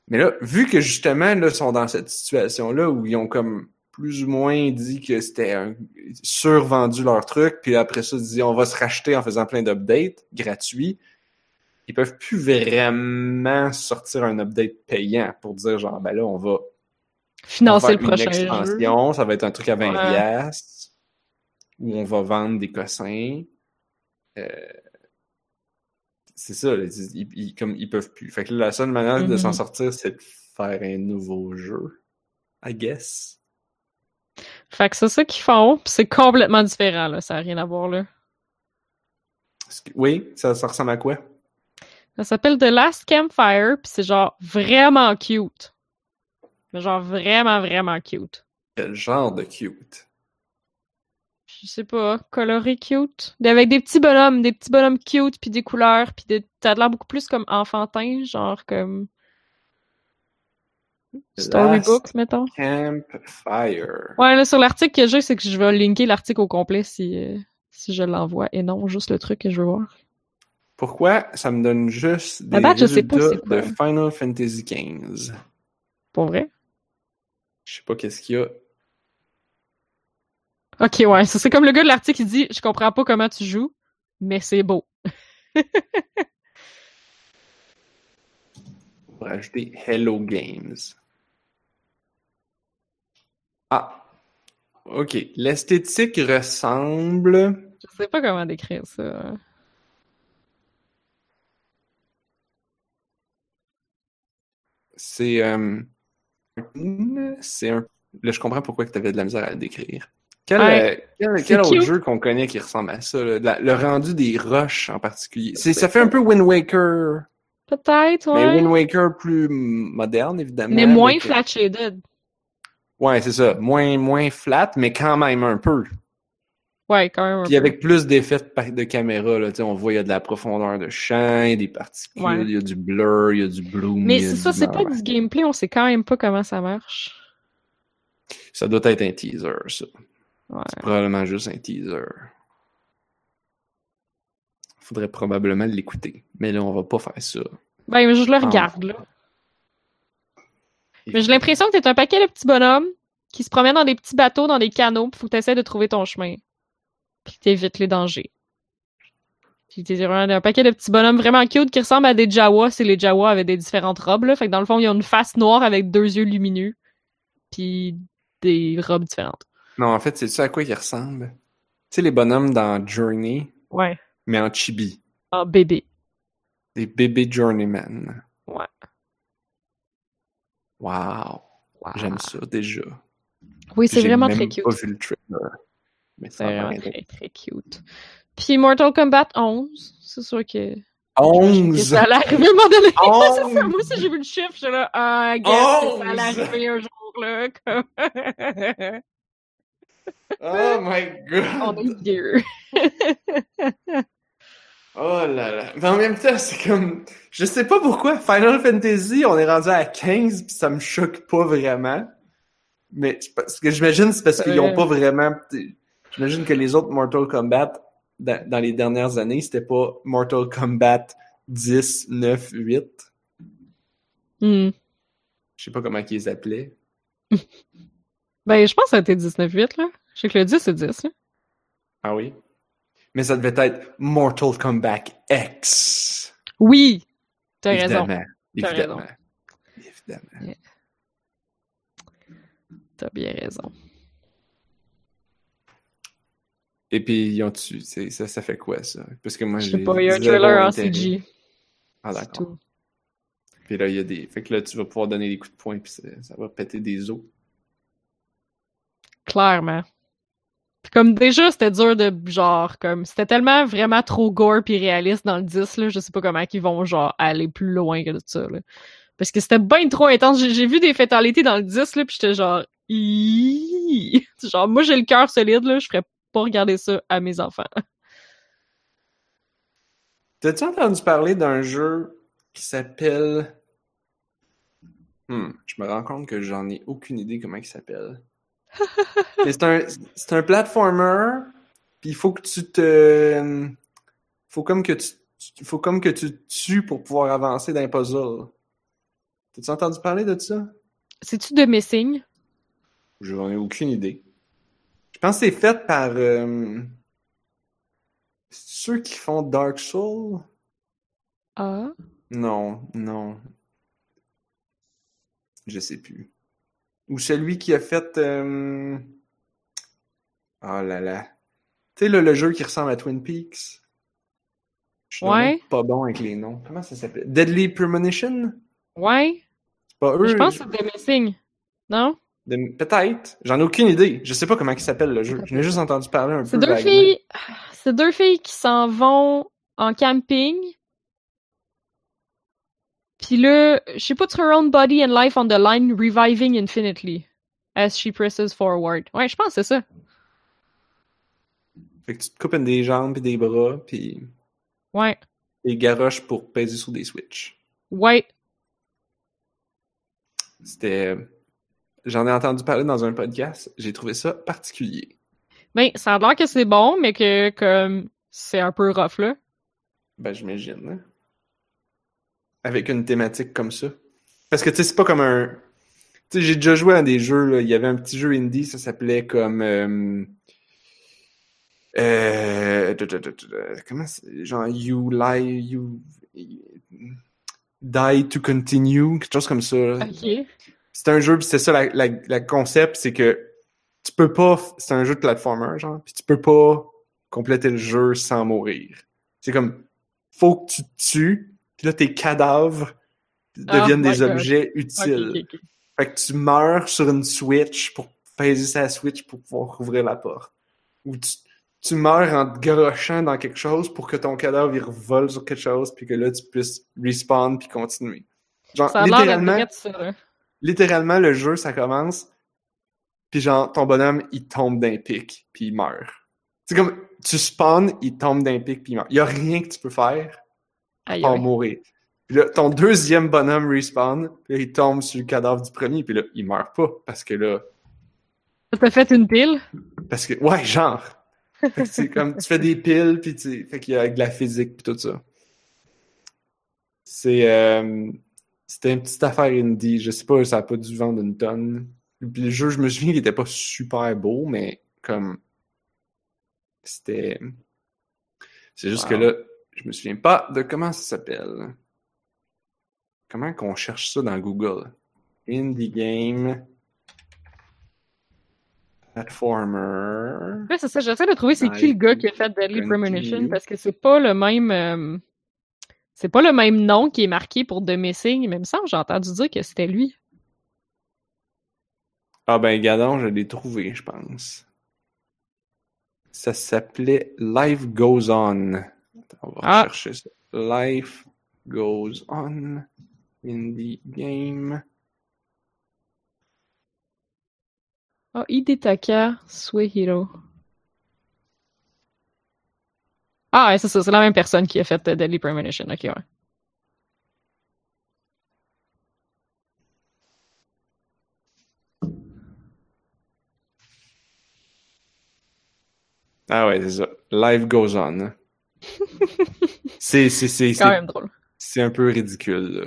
Mais là, vu que justement, là, ils sont dans cette situation-là où ils ont comme plus ou moins dit que c'était un... survendu leur truc, puis après ça, ils disent on va se racheter en faisant plein d'updates gratuits. Ils peuvent plus vraiment sortir un update payant pour dire genre ben là, on va Financer le prochain jeu. ça va être un truc à 20 Ouais. où on va vendre des cossins. Euh, c'est ça, ils, comme ils peuvent plus. Fait que la seule manière de s'en sortir, c'est de faire un nouveau jeu. I guess. Fait que c'est ça qu'ils font, c'est complètement différent, là. Ça n'a rien à voir, là. Que- Oui, ça, ça ressemble à quoi? Ça s'appelle The Last Campfire, pis c'est genre vraiment cute. Mais genre vraiment, vraiment cute. Quel genre de cute? Je sais pas, coloré cute. Avec des petits bonhommes, des petits bonhommes cute, puis des couleurs, puis des... t'as l'air beaucoup plus comme enfantin, genre comme storybook, mettons. Campfire. Ouais, là, sur l'article que j'ai, c'est que je vais linker l'article au complet si, euh, si je l'envoie, et non juste le truc que je veux voir. Pourquoi ça me donne juste des date, je sais pas de Final Fantasy XV? Pour vrai? Je sais pas qu'est-ce qu'il y a. Ok, ouais, ça c'est comme le gars de l'article qui dit « Je comprends pas comment tu joues, mais c'est beau. pour ajouter Hello Games. Ah. OK. L'esthétique ressemble. » Je sais pas comment décrire ça. C'est. euh, C'est un. Là, je comprends pourquoi tu avais de la misère à le décrire. Quel, Ouais. euh, quel, quel autre cute. jeu qu'on connaît qui ressemble à ça? là? La- le rendu des rushs en particulier. C'est, ça fait un peu Wind Waker. Peut-être, Mais ouais. Wind Waker plus moderne, évidemment. Mais moins avec- flat shaded. Ouais, c'est ça. Moins, moins flat, mais quand même un peu. Ouais, quand même. un Puis peu. avec plus d'effets de, caméra, là, on voit il y a de la profondeur de champ, il y a des particules, Ouais. il y a du blur, il y a du bloom. Mais c'est ça, c'est pas du gameplay, on sait quand même pas comment ça marche. Ça doit être un teaser, ça. Ouais. C'est probablement juste un teaser. Faudrait probablement l'écouter. Mais là, on va pas faire ça. Ben, je le Ah. regarde, là. Mais j'ai l'impression que t'es un paquet de petits bonhommes qui se promènent dans des petits bateaux, dans des canaux, pis faut que t'essaies de trouver ton chemin. Puis t'évites les dangers. Puis t'es un, un paquet de petits bonhommes vraiment cute qui ressemblent à des Jawas, si les Jawas avaient des différentes robes, là. Fait que dans le fond, ils ont une face noire avec deux yeux lumineux. Puis des robes différentes. Non, en fait, c'est ça à quoi il ressemble? Tu sais, les bonhommes dans Journey, Ouais. mais en chibi. Ah, bébé. Des bébés Journeyman. Ouais. Wow. Wow. J'aime ça, déjà. Oui, c'est J'ai vraiment même très cute. pas vu le trailer. Mais ça C'est vraiment très, très cute. Puis Mortal Kombat 11, c'est sûr que... que 11! Ça allait arriver à un moment donné. c'est ça, 11! moi aussi j'ai vu le chiffre, j'étais là, ah, que ça allait 11! arriver un jour, là. Comme... Oh my On god! est vieux. Oh là là. Mais en même temps, c'est comme. Je sais pas pourquoi. Final Fantasy, on est rendu à 15 puis ça me choque pas vraiment. Mais parce que j'imagine c'est parce qu'ils ont pas vraiment. J'imagine que les autres Mortal Kombat dans, dans les dernières années, c'était pas Mortal Kombat 10, 9, 8. Hmm. Je sais pas comment ils les appelaient. Ben, je pense que ça a été 19-8, là. Je sais que le 10, c'est 10, là. Ah oui? Mais ça devait être Mortal Kombat X. Oui! T'as raison. Évidemment. T'as Évidemment. raison. Évidemment. T'as bien raison. Et puis, ils ont tu c'est- ça, ça fait quoi, ça? Parce que moi, Je sais pas, il y a un trailer en. CG. Ah, d'accord. Puis là, il y a des. Fait que là, tu vas pouvoir donner des coups de poing, puis ça, ça va péter des os. Clairement. Comme déjà, c'était dur de genre comme c'était tellement vraiment trop gore puis réaliste dans le 10 là, je sais pas comment ils vont genre aller plus loin que ça là. Parce que c'était bien trop intense. J'ai vu des fatalités dans le 10 là, puis j'étais genre genre moi j'ai le cœur solide là, je ferais pas regarder ça à mes enfants. T'as-tu entendu parler d'un jeu qui s'appelle. Hmm, je me rends compte que j'en ai aucune idée comment il s'appelle. C'est un, c'est un platformer, puis il faut que tu te. Faut comme que tu. Faut comme que tu te tues pour pouvoir avancer dans les puzzles. T'as-tu entendu parler de ça? C'est-tu de Missing? J'en ai aucune idée. Je pense que c'est fait par euh, ceux qui font Dark Souls. Ah. Non, non. Je sais plus. Ou celui qui a fait. euh, Oh là là. Tu sais, là, le jeu qui ressemble à Twin Peaks. Je suis Ouais. pas bon avec les noms. Comment ça s'appelle? Deadly Premonition? Ouais. C'est pas eux? je pense que c'est de Missing. Non? de- Peut-être. J'en ai aucune idée. Je sais pas comment il s'appelle le jeu. Je n'ai juste entendu parler un peu. C'est deux filles. C'est deux filles qui s'en vont en camping. Puis là, she puts her own body and life on the line, reviving infinitely as she presses forward. Ouais, je pense que c'est ça. Fait que tu te coupes des jambes et des bras, puis Ouais. des garoches pour peser sur des switches. Ouais. C'était. J'en ai entendu parler dans un podcast. J'ai trouvé ça particulier. Ben, ça a l'air que c'est bon, mais que comme c'est un peu rough là. Ben, j'imagine. hein. Avec une thématique comme ça. Parce que, tu sais, c'est pas comme un. Tu sais, j'ai déjà joué à des jeux, là. Il y avait un petit jeu indie, ça s'appelait comme. Euh... euh, Comment c'est? Genre, You Lie, You. Die to Continue, quelque chose comme ça. là. Ok. C'était un jeu, puis c'était ça, la, la, la concept, c'est que tu peux pas. C'est un jeu de platformer, genre, puis tu peux pas compléter le jeu sans mourir. C'est comme. Faut que tu te tues, puis là, tes cadavres deviennent Oh my des God. objets utiles. Fait que tu meurs sur une Switch pour peser sa Switch pour pouvoir ouvrir la porte. Ou tu, tu meurs en te garochant dans quelque chose pour que ton cadavre il revole sur quelque chose puis que là tu puisses respawn puis continuer. Genre Ça a l'air littéralement, d'être ça, là. littéralement le jeu ça commence puis genre ton bonhomme il tombe d'un pic puis il meurt. C'est comme tu spawns, il tombe d'un pic puis il meurt. Il y a rien que tu peux faire Aïe, pour aïe. mourir. Puis là, ton deuxième bonhomme respawn, puis là, il tombe sur le cadavre du premier, puis là, il meurt pas, parce que là, T'as fait une pile? parce que, ouais, genre. C'est comme, tu fais des piles, puis tu, fait qu'il y a de la physique, puis tout ça. C'est, euh, c'était une petite affaire indie, je sais pas, ça a pas dû vendre une tonne. Puis le jeu, je me souviens qu'il était pas super beau, mais comme, c'était, c'est juste Wow. que là, je me souviens pas de comment ça s'appelle. Comment qu'on cherche ça dans Google? Indie game. Platformer. Ouais, c'est ça, j'essaie de trouver c'est qui le gars qui a fait Deadly. Premonition parce que c'est pas le même euh, c'est pas le même nom qui est marqué pour The Missing, mais il me semble j'ai entendu dire que c'était lui. Ah ben, Gadon, je l'ai trouvé, je pense. Ça s'appelait Life Goes On. Attends, on va Ah. chercher ça. Life Goes On. Indie game. Ah, Hidetaka Suehiro. Ah, ouais, c'est ça, c'est la même personne qui a fait euh, Deadly Premonition. Ok, ouais. Ah ouais, c'est ça. Life Goes On. C'est, c'est, quand même drôle. c'est un peu ridicule, là.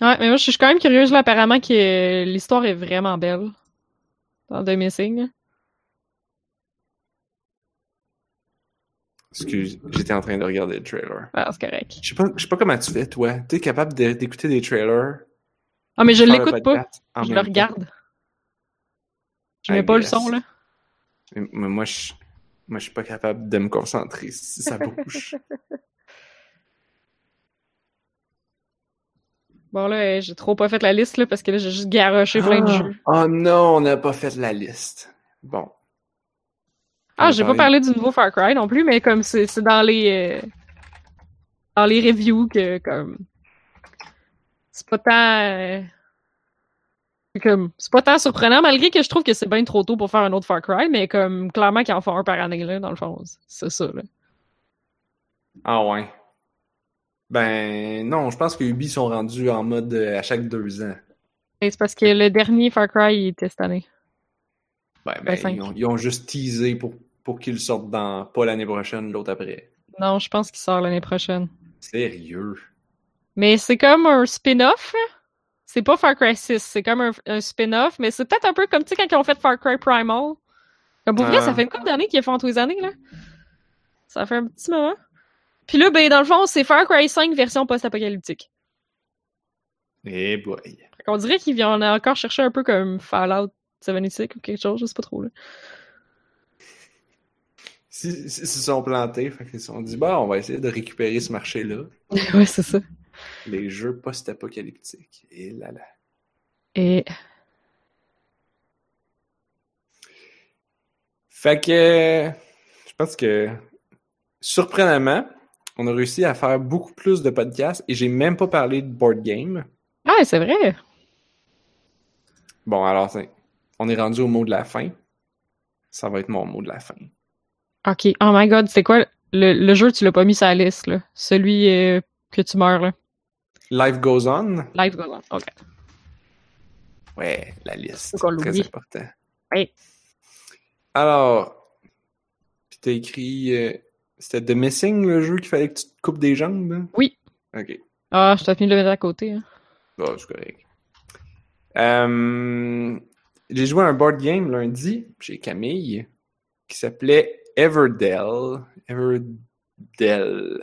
Ouais, mais moi, je suis quand même curieuse, là, apparemment, que l'histoire est vraiment belle dans The Missing. Excuse, j'étais en train de regarder le trailer. Ah, c'est correct. Je sais pas, je sais pas comment tu fais, toi. T'es capable de- d'écouter des trailers? Ah, mais je l'écoute pas, je le regarde. Je mets pas le son, là. Moi, je, moi, je suis pas capable de me concentrer si ça bouge. Bon, là, j'ai trop pas fait la liste, là, parce que là, j'ai juste garoché plein de Ah. jeux. Oh non, on n'a pas fait la liste. Bon. Ah, j'ai pas parlé du nouveau Far Cry non plus, mais comme c'est dans les euh, dans les reviews que comme c'est pas tant euh, comme c'est pas tant surprenant malgré que je trouve que c'est bien trop tôt pour faire un autre Far Cry, mais comme clairement qu'ils en font un par année là dans le fond, c'est ça là. Ah ouais. Ben non, je pense que Ubi sont rendus en mode euh, à chaque deux ans. C'est parce que le dernier Far Cry il était cette année. Ben, Ben, ben, ils, ont, ils ont juste teasé pour, pour qu'ils sortent dans pas l'année prochaine, l'autre après. Non, je pense qu'il sort l'année prochaine. Sérieux? Mais c'est comme un spin-off. là. C'est pas Far Cry 6, c'est comme un, un spin-off, mais c'est peut-être un peu comme, tu sais, quand ils ont fait Far Cry Primal. Comme pour vrai, Ah. ça fait une couple d'années qu'ils font tous les années, là. Ça fait un petit moment. Puis là, ben, dans le fond, c'est Far Cry 5 version post-apocalyptique. Eh boy. Qu'on dirait qu'ils viennent encore chercher un peu comme Fallout 76 ou quelque chose, je sais pas trop, là. Si, si- s'ils sont plantés, fait qu'ils se sont dit, bah, on va essayer de récupérer ce marché-là. ouais, c'est ça. Les jeux post-apocalyptiques. Et là là. Et Fait que, je pense que, surprenamment, on a réussi à faire beaucoup plus de podcasts et j'ai même pas parlé de board game. Ah, c'est vrai! Bon, alors, on est rendu au mot de la fin. Ça va être mon mot de la fin. Ok, oh my god, c'est quoi le, le jeu, tu l'as pas mis sur la liste, là? Celui euh, que tu meurs, là. Life goes on. Live Goes On. Ok. Ouais, la liste. Très important. Oui. Alors, puis t'as écrit, euh, c'était The Missing, le jeu qu'il fallait que tu te coupes des jambes? hein? Oui. Ok. Ah, je t'ai fini de le mettre à côté. Hein. Bon, c'est correct. Euh, j'ai joué à un board game lundi chez Camille qui s'appelait Everdell. Everdell.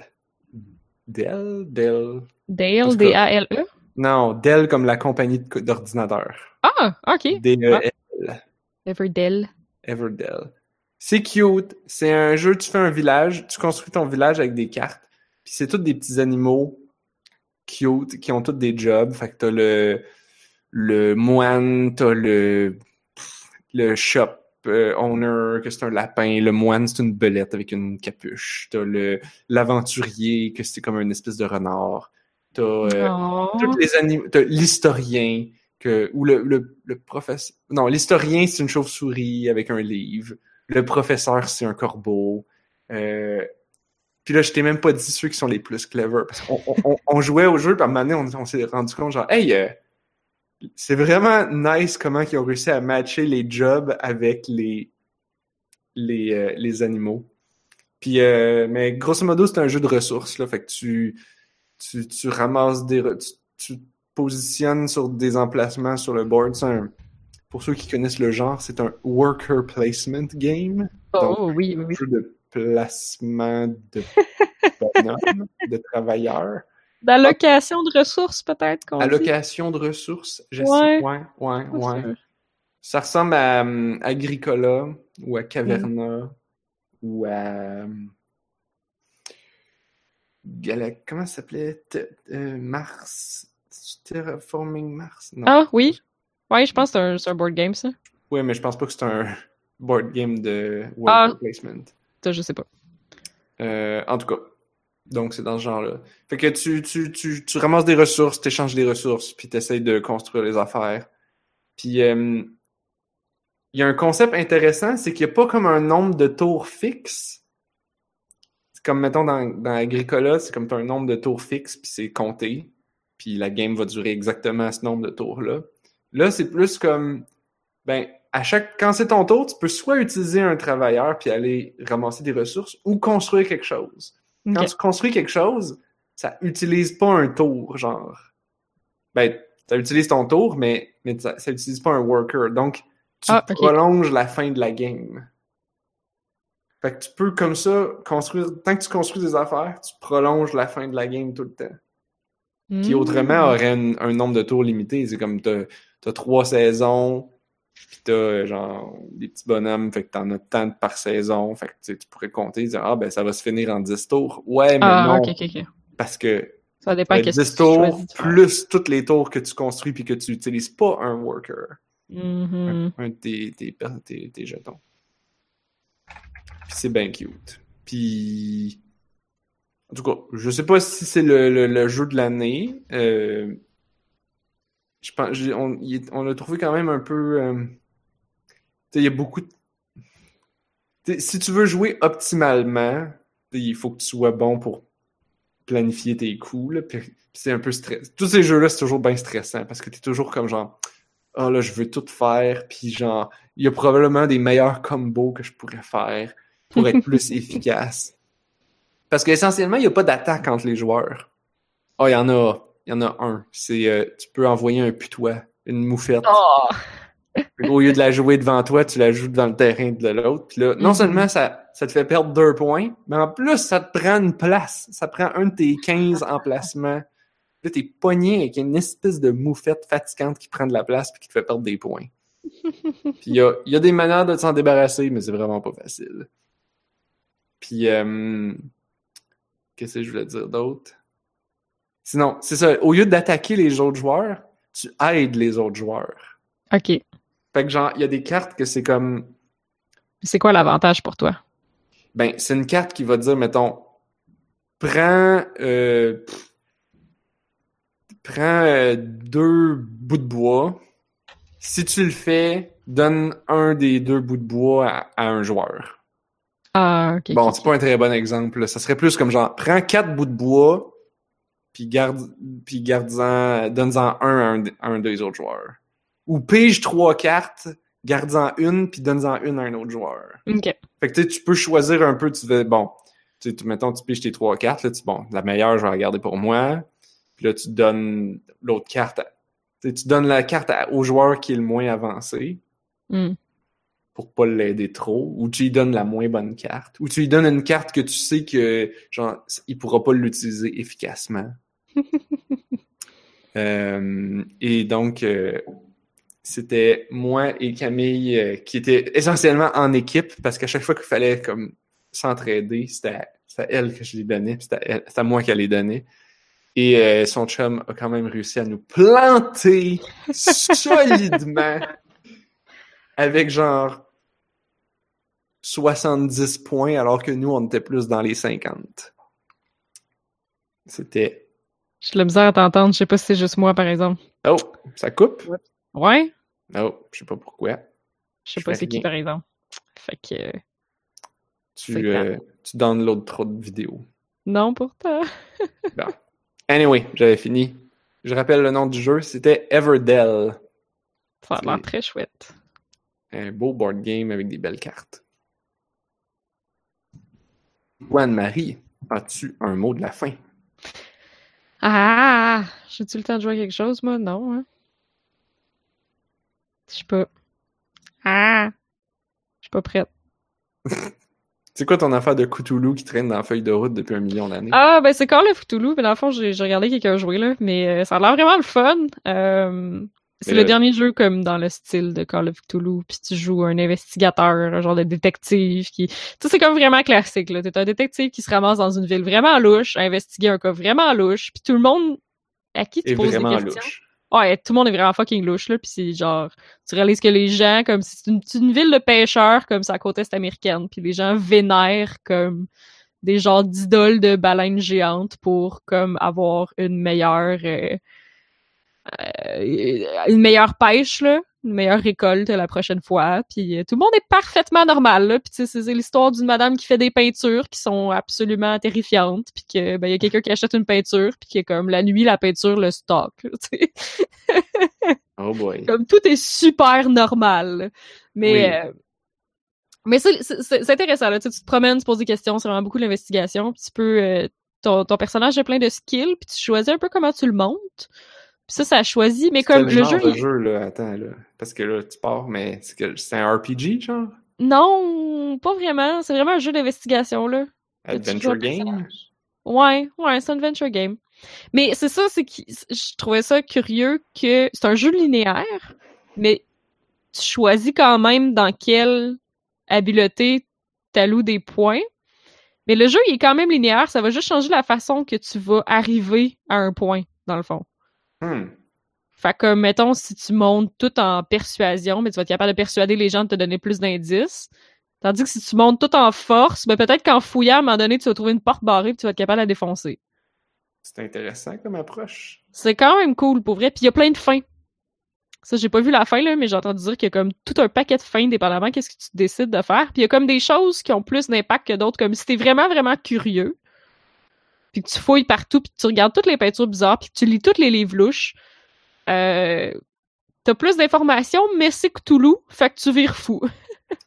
Dell? Dell? Dale. D-A-L-E. Non, Dell comme la compagnie d'ordinateur. Ah, ok. D-E-L. Everdell. Everdell. C'est cute. C'est un jeu, tu fais un village, tu construis ton village avec des cartes. Puis c'est tous des petits animaux cute qui ont tous des jobs. Fait que t'as le, le moine, t'as le, le shop euh, owner, que c'est un lapin. Le moine, c'est une belette avec une capuche. T'as le, l'aventurier, que c'est comme une espèce de renard. T'as, euh, Oh. tous les animaux, t'as l'historien, que, ou le, le, le professeur. Non, l'historien, c'est une chauve-souris avec un livre. Le professeur, c'est un corbeau. Euh, puis là, je t'ai même pas dit ceux qui sont les plus clever. Parce qu'on on, on- on jouait au jeu, puis à un moment donné, on, on s'est rendu compte, genre, hey, euh, c'est vraiment nice comment ils ont réussi à matcher les jobs avec les, les, euh, les animaux. Puis, euh, mais grosso modo, c'est un jeu de ressources, là. Fait que tu, tu, tu ramasses des, tu, tu te positionnes sur des emplacements sur le board. C'est un, pour ceux qui connaissent le genre, c'est un worker placement game. Oh, oui, oui, Un jeu de placement de de travailleurs. D'allocation de ressources, peut-être, qu'on dit? Allocation de ressources, je sais. Ouais. Ouais, ouais, ouais. sûr. Ça ressemble à hum, Agricola ou à Caverna ou à hum, comment ça s'appelait? Euh, Mars Terraforming Mars? Non. Ah, oui. Ouais, je pense que c'est un, board game, ça. Oui, mais je pense pas que c'est un board game de worker Ah. placement. Ça, je sais pas. Euh, en tout cas. Donc, c'est dans ce genre-là. Fait que tu, tu, tu, tu ramasses des ressources, tu échanges des ressources, puis tu essaies de construire les affaires. Puis, euh, il y a un concept intéressant, c'est qu'il n'y a pas comme un nombre de tours fixe. C'est comme, mettons, dans, dans Agricola, c'est comme tu as un nombre de tours fixe, puis c'est compté. Puis la game va durer exactement ce nombre de tours-là. Là, c'est plus comme, ben, à chaque, quand c'est ton tour, tu peux soit utiliser un travailleur puis aller ramasser des ressources ou construire quelque chose. Quand tu construis quelque chose, ça utilise pas un tour, genre. Ben, ça utilise ton tour, mais, mais ça, ça utilise pas un worker. Donc, tu Ah, prolonges la fin de la game. Fait que tu peux, comme ça, construire. Tant que tu construis des affaires, tu prolonges la fin de la game tout le temps. Qui Hmm. autrement aurait un, un nombre de tours limité. C'est comme t'as as trois saisons, puis t'as euh, genre des petits bonhommes, fait que t'en as tant par saison. Fait que tu pourrais compter, dire Ah ben ça va se finir en 10 tours. Ouais, mais Ah, non. Parce que Ça dépend euh, qu'est-ce que 10 tu tours plus tous les tours que tu construis puis que tu utilises pas un worker. Mhm. Un de tes, tes, tes, tes jetons. Puis c'est bien cute. Puis. En tout cas, je sais pas si c'est le, le, le jeu de l'année. Euh, je pense, on, il on l'a trouvé quand même un peu. euh, il y a beaucoup de. Si tu veux jouer optimalement, il faut que tu sois bon pour planifier tes coups. Là, puis, puis c'est un peu stressant. Tous ces jeux-là, c'est toujours bien stressant parce que tu es toujours comme genre. Ah là, je veux tout faire, puis genre, il y a probablement des meilleurs combos que je pourrais faire pour être plus efficace. Parce qu'essentiellement, il n'y a pas d'attaque entre les joueurs. Ah, il y en a. Il y en a un. C'est euh, tu peux envoyer un putois, une moufette. Oh! Au lieu de la jouer devant toi, tu la joues dans le terrain de l'autre. Puis là, non Mhm. seulement ça, ça te fait perdre deux points, mais en plus, ça te prend une place. Ça prend un de tes 15 emplacements. Là, t'es pogné avec une espèce de moufette fatigante qui prend de la place puis qui te fait perdre des points. Puis il y a, y a des manières de s'en débarrasser, mais c'est vraiment pas facile. Puis, euh, qu'est-ce que je voulais dire d'autre? Sinon, c'est ça. Au lieu d'attaquer les autres joueurs, tu aides les autres joueurs. Ok. Fait que genre, il y a des cartes que c'est comme, C'est quoi l'avantage pour toi? ben, c'est une carte qui va dire, mettons, prends, euh, pff, prends euh, deux bouts de bois. Si tu le fais, donne un des deux bouts de bois à, à un joueur. Ah, ok. Bon, c'est pas un très bon exemple. Ça serait plus comme genre, prends quatre bouts de bois, puis garde, puis garde-en, donne-en un à un, à un des autres joueurs. Ou pige trois cartes, garde-en une, puis donne-en une à un autre joueur. Ok. Fait que tu peux choisir un peu, tu fais, bon, tu mettons, tu piges tes trois cartes, là, tu bon, la meilleure, je vais la garder pour moi. Puis là, tu donnes l'autre carte. à- tu donnes la carte à- au joueur qui est le moins avancé Hmm. pour pas l'aider trop, ou tu lui donnes la moins bonne carte, ou tu lui donnes une carte que tu sais que, genre, il pourra pas l'utiliser efficacement. Euh, et donc, euh, c'était moi et Camille euh, qui étaient essentiellement en équipe parce qu'à chaque fois qu'il fallait comme s'entraider, c'était c'était elle que je les donnais, c'était elle- c'était moi qui les donnais. Et son chum a quand même réussi à nous planter solidement avec genre 70 points alors que nous on était plus dans les 50. C'était J'ai de la misère à t'entendre. Je sais pas si c'est juste moi, par exemple. oh, ça coupe? Ouais? Oh, je sais pas pourquoi. Je sais pas c'est qui, par exemple. Fait que... euh, Tu, euh, tu downloads trop de vidéos. Non, pourtant. Bon. Anyway, j'avais fini. Je rappelle le nom du jeu, c'était Everdell. Ça a l'air très chouette. Un beau board game avec des belles cartes. Anne-Marie, as-tu un mot de la fin? Ah! J'ai-tu le temps de jouer à quelque chose, moi? Non, hein? Je sais pas. Ah! Je suis pas prête. C'est quoi ton affaire de Cthulhu qui traîne dans la feuille de route depuis un million d'années? Ah, ben c'est Call of Cthulhu, mais dans le fond, j'ai j'ai regardé quelqu'un jouer, là, mais euh, ça a l'air vraiment le fun. Euh, c'est Mais le dernier jeu comme dans le style de Call of Cthulhu, puis tu joues un investigateur, un genre de détective qui... Tu sais, c'est comme vraiment classique, là. T'es un détective qui se ramasse dans une ville vraiment louche, à investiguer un cas vraiment louche, puis tout le monde à qui tu poses des questions... louche. Ouais, tout le monde est vraiment fucking louche, là, pis c'est genre, tu réalises que les gens, comme, c'est une, ville de pêcheurs, comme, c'est la côte est américaine, puis les gens vénèrent, comme, des genres d'idoles de baleines géantes pour, comme, avoir une meilleure, euh, euh, une meilleure pêche, là, une meilleure récolte la prochaine fois, puis euh, tout le monde est parfaitement normal, là, puis c'est l'histoire d'une madame qui fait des peintures qui sont absolument terrifiantes, puis que, ben, il y a quelqu'un qui achète une peinture, puis qui est comme, la nuit, la peinture le stock. Oh boy. Comme tout est super normal. Mais, Oui. euh, mais c'est, intéressant, là. Tu, te promènes, tu poses des questions, c'est vraiment beaucoup d'investigation. Tu peux. euh, ton, ton personnage a plein de skills, puis tu choisis un peu comment tu le montes. Ça, ça choisit. Mais comme le genre jeu. de il- jeu, là? Attends, là. Parce que là, tu pars, mais c'est un RPG, genre? Non, pas vraiment. C'est vraiment un jeu d'investigation, là. Adventure game? Ouais, ouais, c'est un adventure game. Mais c'est ça, c'est que je trouvais ça curieux que c'est un jeu linéaire, mais tu choisis quand même dans quelle habileté t'alloues des points. Mais le jeu, il est quand même linéaire, ça va juste changer la façon que tu vas arriver à un point, dans le fond. Hmm. Fait que, mettons, si tu montes tout en persuasion, mais tu vas être capable de persuader les gens de te donner plus d'indices. Tandis que si tu montes tout en force, ben peut-être qu'en fouillant, à un moment donné, tu vas trouver une porte barrée et tu vas être capable de la défoncer. C'est intéressant comme approche. C'est quand même cool, pour vrai. Puis il y a plein de fins. Ça, j'ai pas vu la fin, là, mais j'ai entendu dire qu'il y a comme tout un paquet de fins, dépendamment qu'est-ce que tu décides de faire. Puis il y a comme des choses qui ont plus d'impact que d'autres, comme si t'es vraiment, vraiment curieux, puis que tu fouilles partout, puis que tu regardes toutes les peintures bizarres, puis que tu lis tous les livres louches, euh, t'as plus d'informations, mais c'est Cthulhu, fait que tu vires fou.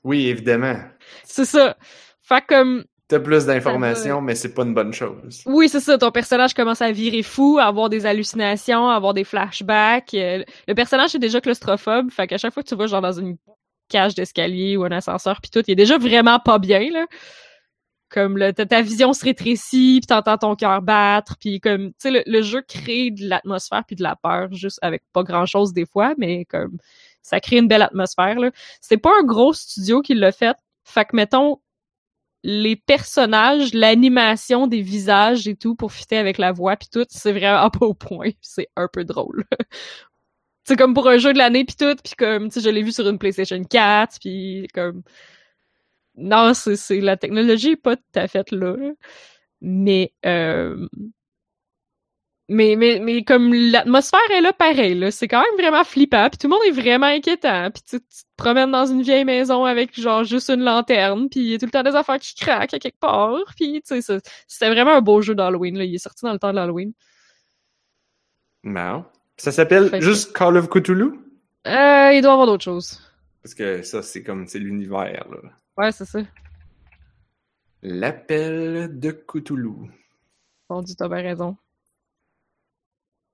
Oui, évidemment. c'est ça. Fait comme, T'as plus d'informations, mais c'est pas une bonne chose. Oui, c'est ça. Ton personnage commence à virer fou, à avoir des hallucinations, à avoir des flashbacks. Euh, le personnage est déjà claustrophobe, fait qu'à chaque fois que tu vas genre dans une cage d'escalier ou un ascenseur puis tout, il est déjà vraiment pas bien là. Comme ta, ta vision se rétrécit, puis t'entends ton cœur battre, puis comme tu sais le, jeu crée de l'atmosphère puis de la peur juste avec pas grand chose des fois, mais comme ça crée une belle atmosphère là. C'est pas un gros studio qui l'a fait, fait que mettons les personnages, l'animation des visages et tout pour fitter avec la voix puis tout, c'est vraiment pas au point, c'est un peu drôle. c'est comme pour un jeu de l'année puis tout, puis comme tu sais je l'ai vu sur une PlayStation 4 puis comme non, c'est la technologie est pas tout à fait là. Mais euh, mais, mais, mais comme l'atmosphère est là pareil, là, c'est quand même vraiment flippant, puis tout le monde est vraiment inquiétant, puis tu, te promènes dans une vieille maison avec genre juste une lanterne, puis il y a tout le temps des affaires qui craquent à quelque part, puis tu sais, c'était vraiment un beau jeu d'Halloween, il est sorti dans le temps de l'Halloween. Non. Ça s'appelle juste Call of Cthulhu? Euh, il doit y avoir d'autres choses. Parce que ça, c'est comme, c'est l'univers, là. Ouais, c'est ça. L'appel de Cthulhu. Bon, tu t'as bien raison.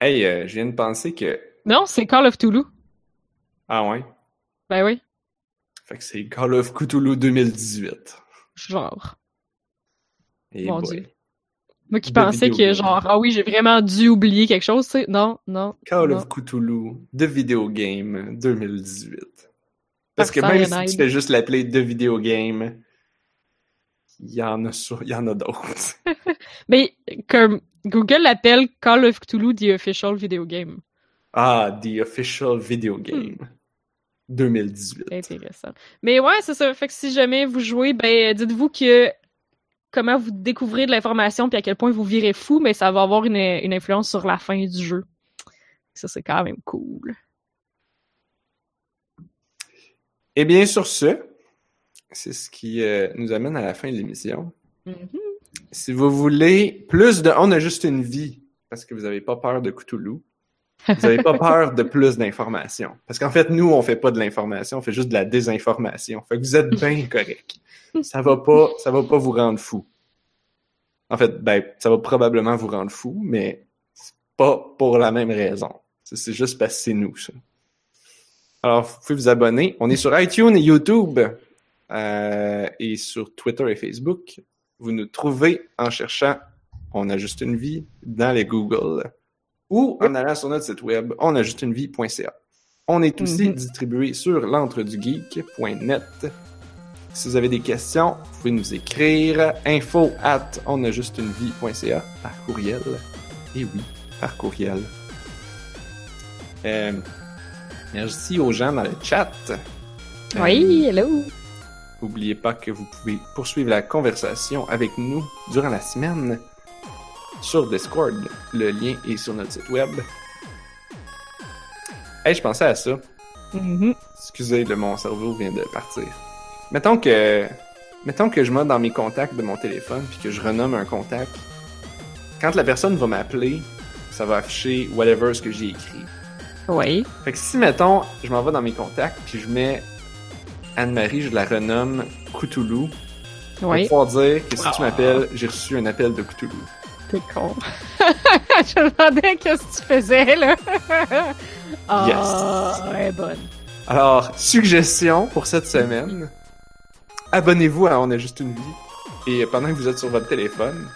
Hey, euh, je viens de penser que. Non, c'est Call of Cthulhu. Ah ouais? Ben oui. Fait que c'est Call of Cthulhu 2018. Genre. Et Mon Dieu. Moi qui pensais que genre, ah oui, j'ai vraiment dû oublier quelque chose, tu sais. Non, non. Call of Cthulhu, The Video Game 2018. Parce que même si tu fais juste l'appeler The Video Game, il y en a il y en a d'autres. Mais comme Google l'appelle Call of Cthulhu The Official Video Game. Ah, The Official Video hmm. Game. 2018. Intéressant. Mais ouais, c'est ça. Fait que si jamais vous jouez, ben dites-vous que comment vous découvrez de l'information puis à quel point vous virez fou, mais ça va avoir une, une influence sur la fin du jeu. Ça, c'est quand même cool. Et bien, sur ce, c'est ce qui euh, nous amène à la fin de l'émission. Mm-hmm. Si vous voulez plus de On a juste une vie, parce que vous n'avez pas peur de Cthulhu, vous n'avez pas peur de plus d'informations. Parce qu'en fait, nous, on fait pas de l'information, on fait juste de la désinformation. Fait que vous êtes bien correct. Ça va pas, ça va pas vous rendre fou. En fait, ben, ça va probablement vous rendre fou, mais pas pour la même raison. C'est juste parce que c'est nous, ça. Alors, vous pouvez vous abonner. On est sur iTunes et YouTube euh, et sur Twitter et Facebook. Vous nous trouvez en cherchant On a juste une vie dans les Google ou en allant sur notre site web onajustunevie.ca. On est aussi mhm. distribué sur l'entredugeek.net. Si vous avez des questions, vous pouvez nous écrire info at onajustunevie.ca par courriel. Et oui, par courriel. Euh, merci aux gens dans le chat. Oui, hello. N'oubliez pas que vous pouvez poursuivre la conversation avec nous durant la semaine sur Discord. Le lien est sur notre site web. Hey, je pensais à ça. Mm-hmm. Excusez, le mon cerveau vient de partir. Mettons que, mettons que je mets dans mes contacts de mon téléphone puis que je renomme un contact. Quand la personne va m'appeler, ça va afficher whatever ce que j'ai écrit. Oui. Fait que si, mettons, je m'en vais dans mes contacts puis je mets Anne-Marie, je la renomme Cthulhu. Oui. Pour pouvoir dire que si tu m'appelles, j'ai reçu un appel de Cthulhu. T'es con. je me demandais qu'est-ce que tu faisais, là. oh, yes. ouais, bonne. Alors, suggestion pour cette semaine. Abonnez-vous à On a juste une vie. Et pendant que vous êtes sur votre téléphone,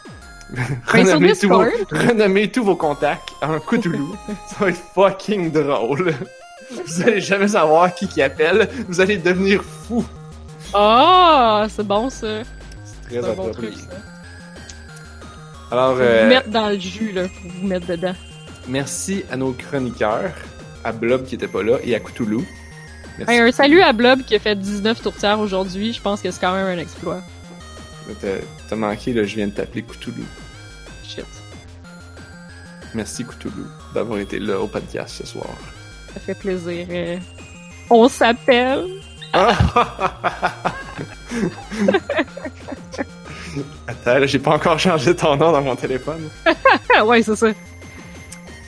renommez, tous vos, renommez tous vos contacts en Cthulhu. Ça va être fucking drôle. Vous allez jamais savoir qui qui appelle. Vous allez devenir fou. Ah, oh, c'est bon ça. C'est très approprié. Alors, euh, vous mettre dans le jus là, pour vous mettre dedans. Merci à nos chroniqueurs, à Blob qui était pas là et à Cthulhu. Hey, un salut à Blob qui a fait 19 tourtières aujourd'hui. Je pense que c'est quand même un exploit. T'as manqué, là, je viens de t'appeler Cthulhu. Shit. Merci Cthulhu d'avoir été là au podcast ce soir. Ça fait plaisir. Euh, on s'appelle. Attends, j'ai pas encore changé ton nom dans mon téléphone. ouais, c'est ça.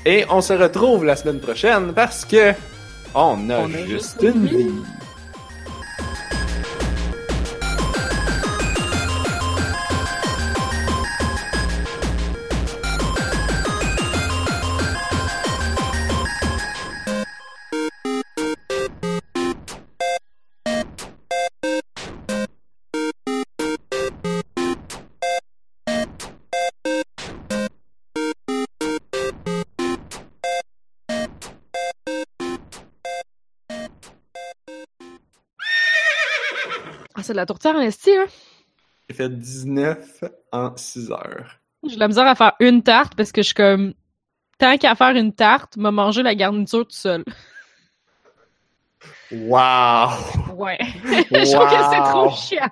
Et on se retrouve la semaine prochaine parce que on a, juste, une vie. C'est de la tourtière en esti, hein? J'ai fait 19 en 6 heures. J'ai de la misère à faire une tarte parce que je suis comme. Tant qu'à faire une tarte, m'a manger la garniture tout seul. Wow! Ouais. je trouve que c'est trop chiant.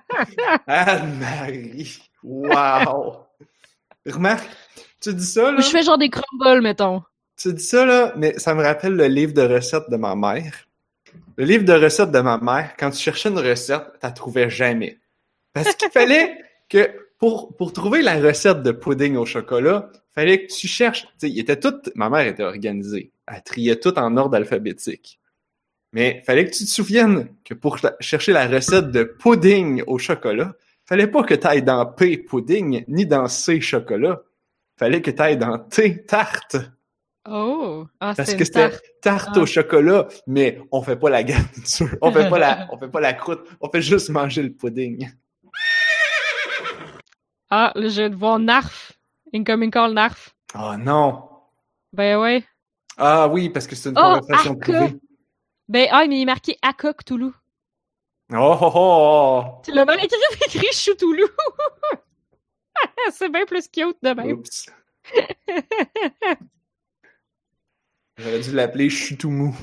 Anne-Marie! Wow! Remarque, tu dis ça, là? Je fais genre des crumbles, mettons. Tu dis ça, là, mais ça me rappelle le livre de recettes de ma mère. Le livre de recettes de ma mère, quand tu cherchais une recette, t'as trouvais jamais. Parce qu'il fallait que, pour, trouver la recette de pudding au chocolat, fallait que tu cherches, tu il était tout, ma mère était organisée. Elle triait tout en ordre alphabétique. Mais fallait que tu te souviennes que pour chercher la recette de pudding au chocolat, fallait pas que tu ailles dans P pudding ni dans C chocolat. Fallait que tu ailles dans T tarte. Oh, ah, parce que c'était tarte au chocolat, mais on fait pas la garniture, on fait pas la, on fait pas la croûte, on fait juste manger le pudding. Ah, là, je de voir Narf. Incoming call Narf. Oh non. Ben ouais. Ah oui, parce que c'est une oh, conversation privée. Ben, ah, mais il est marqué Akok Toulouse. Oh, oh, oh! Tu l'as mal écrit, écrit Choutoulou. c'est bien plus cute de même. Oups. J'aurais dû l'appeler Choutoumou.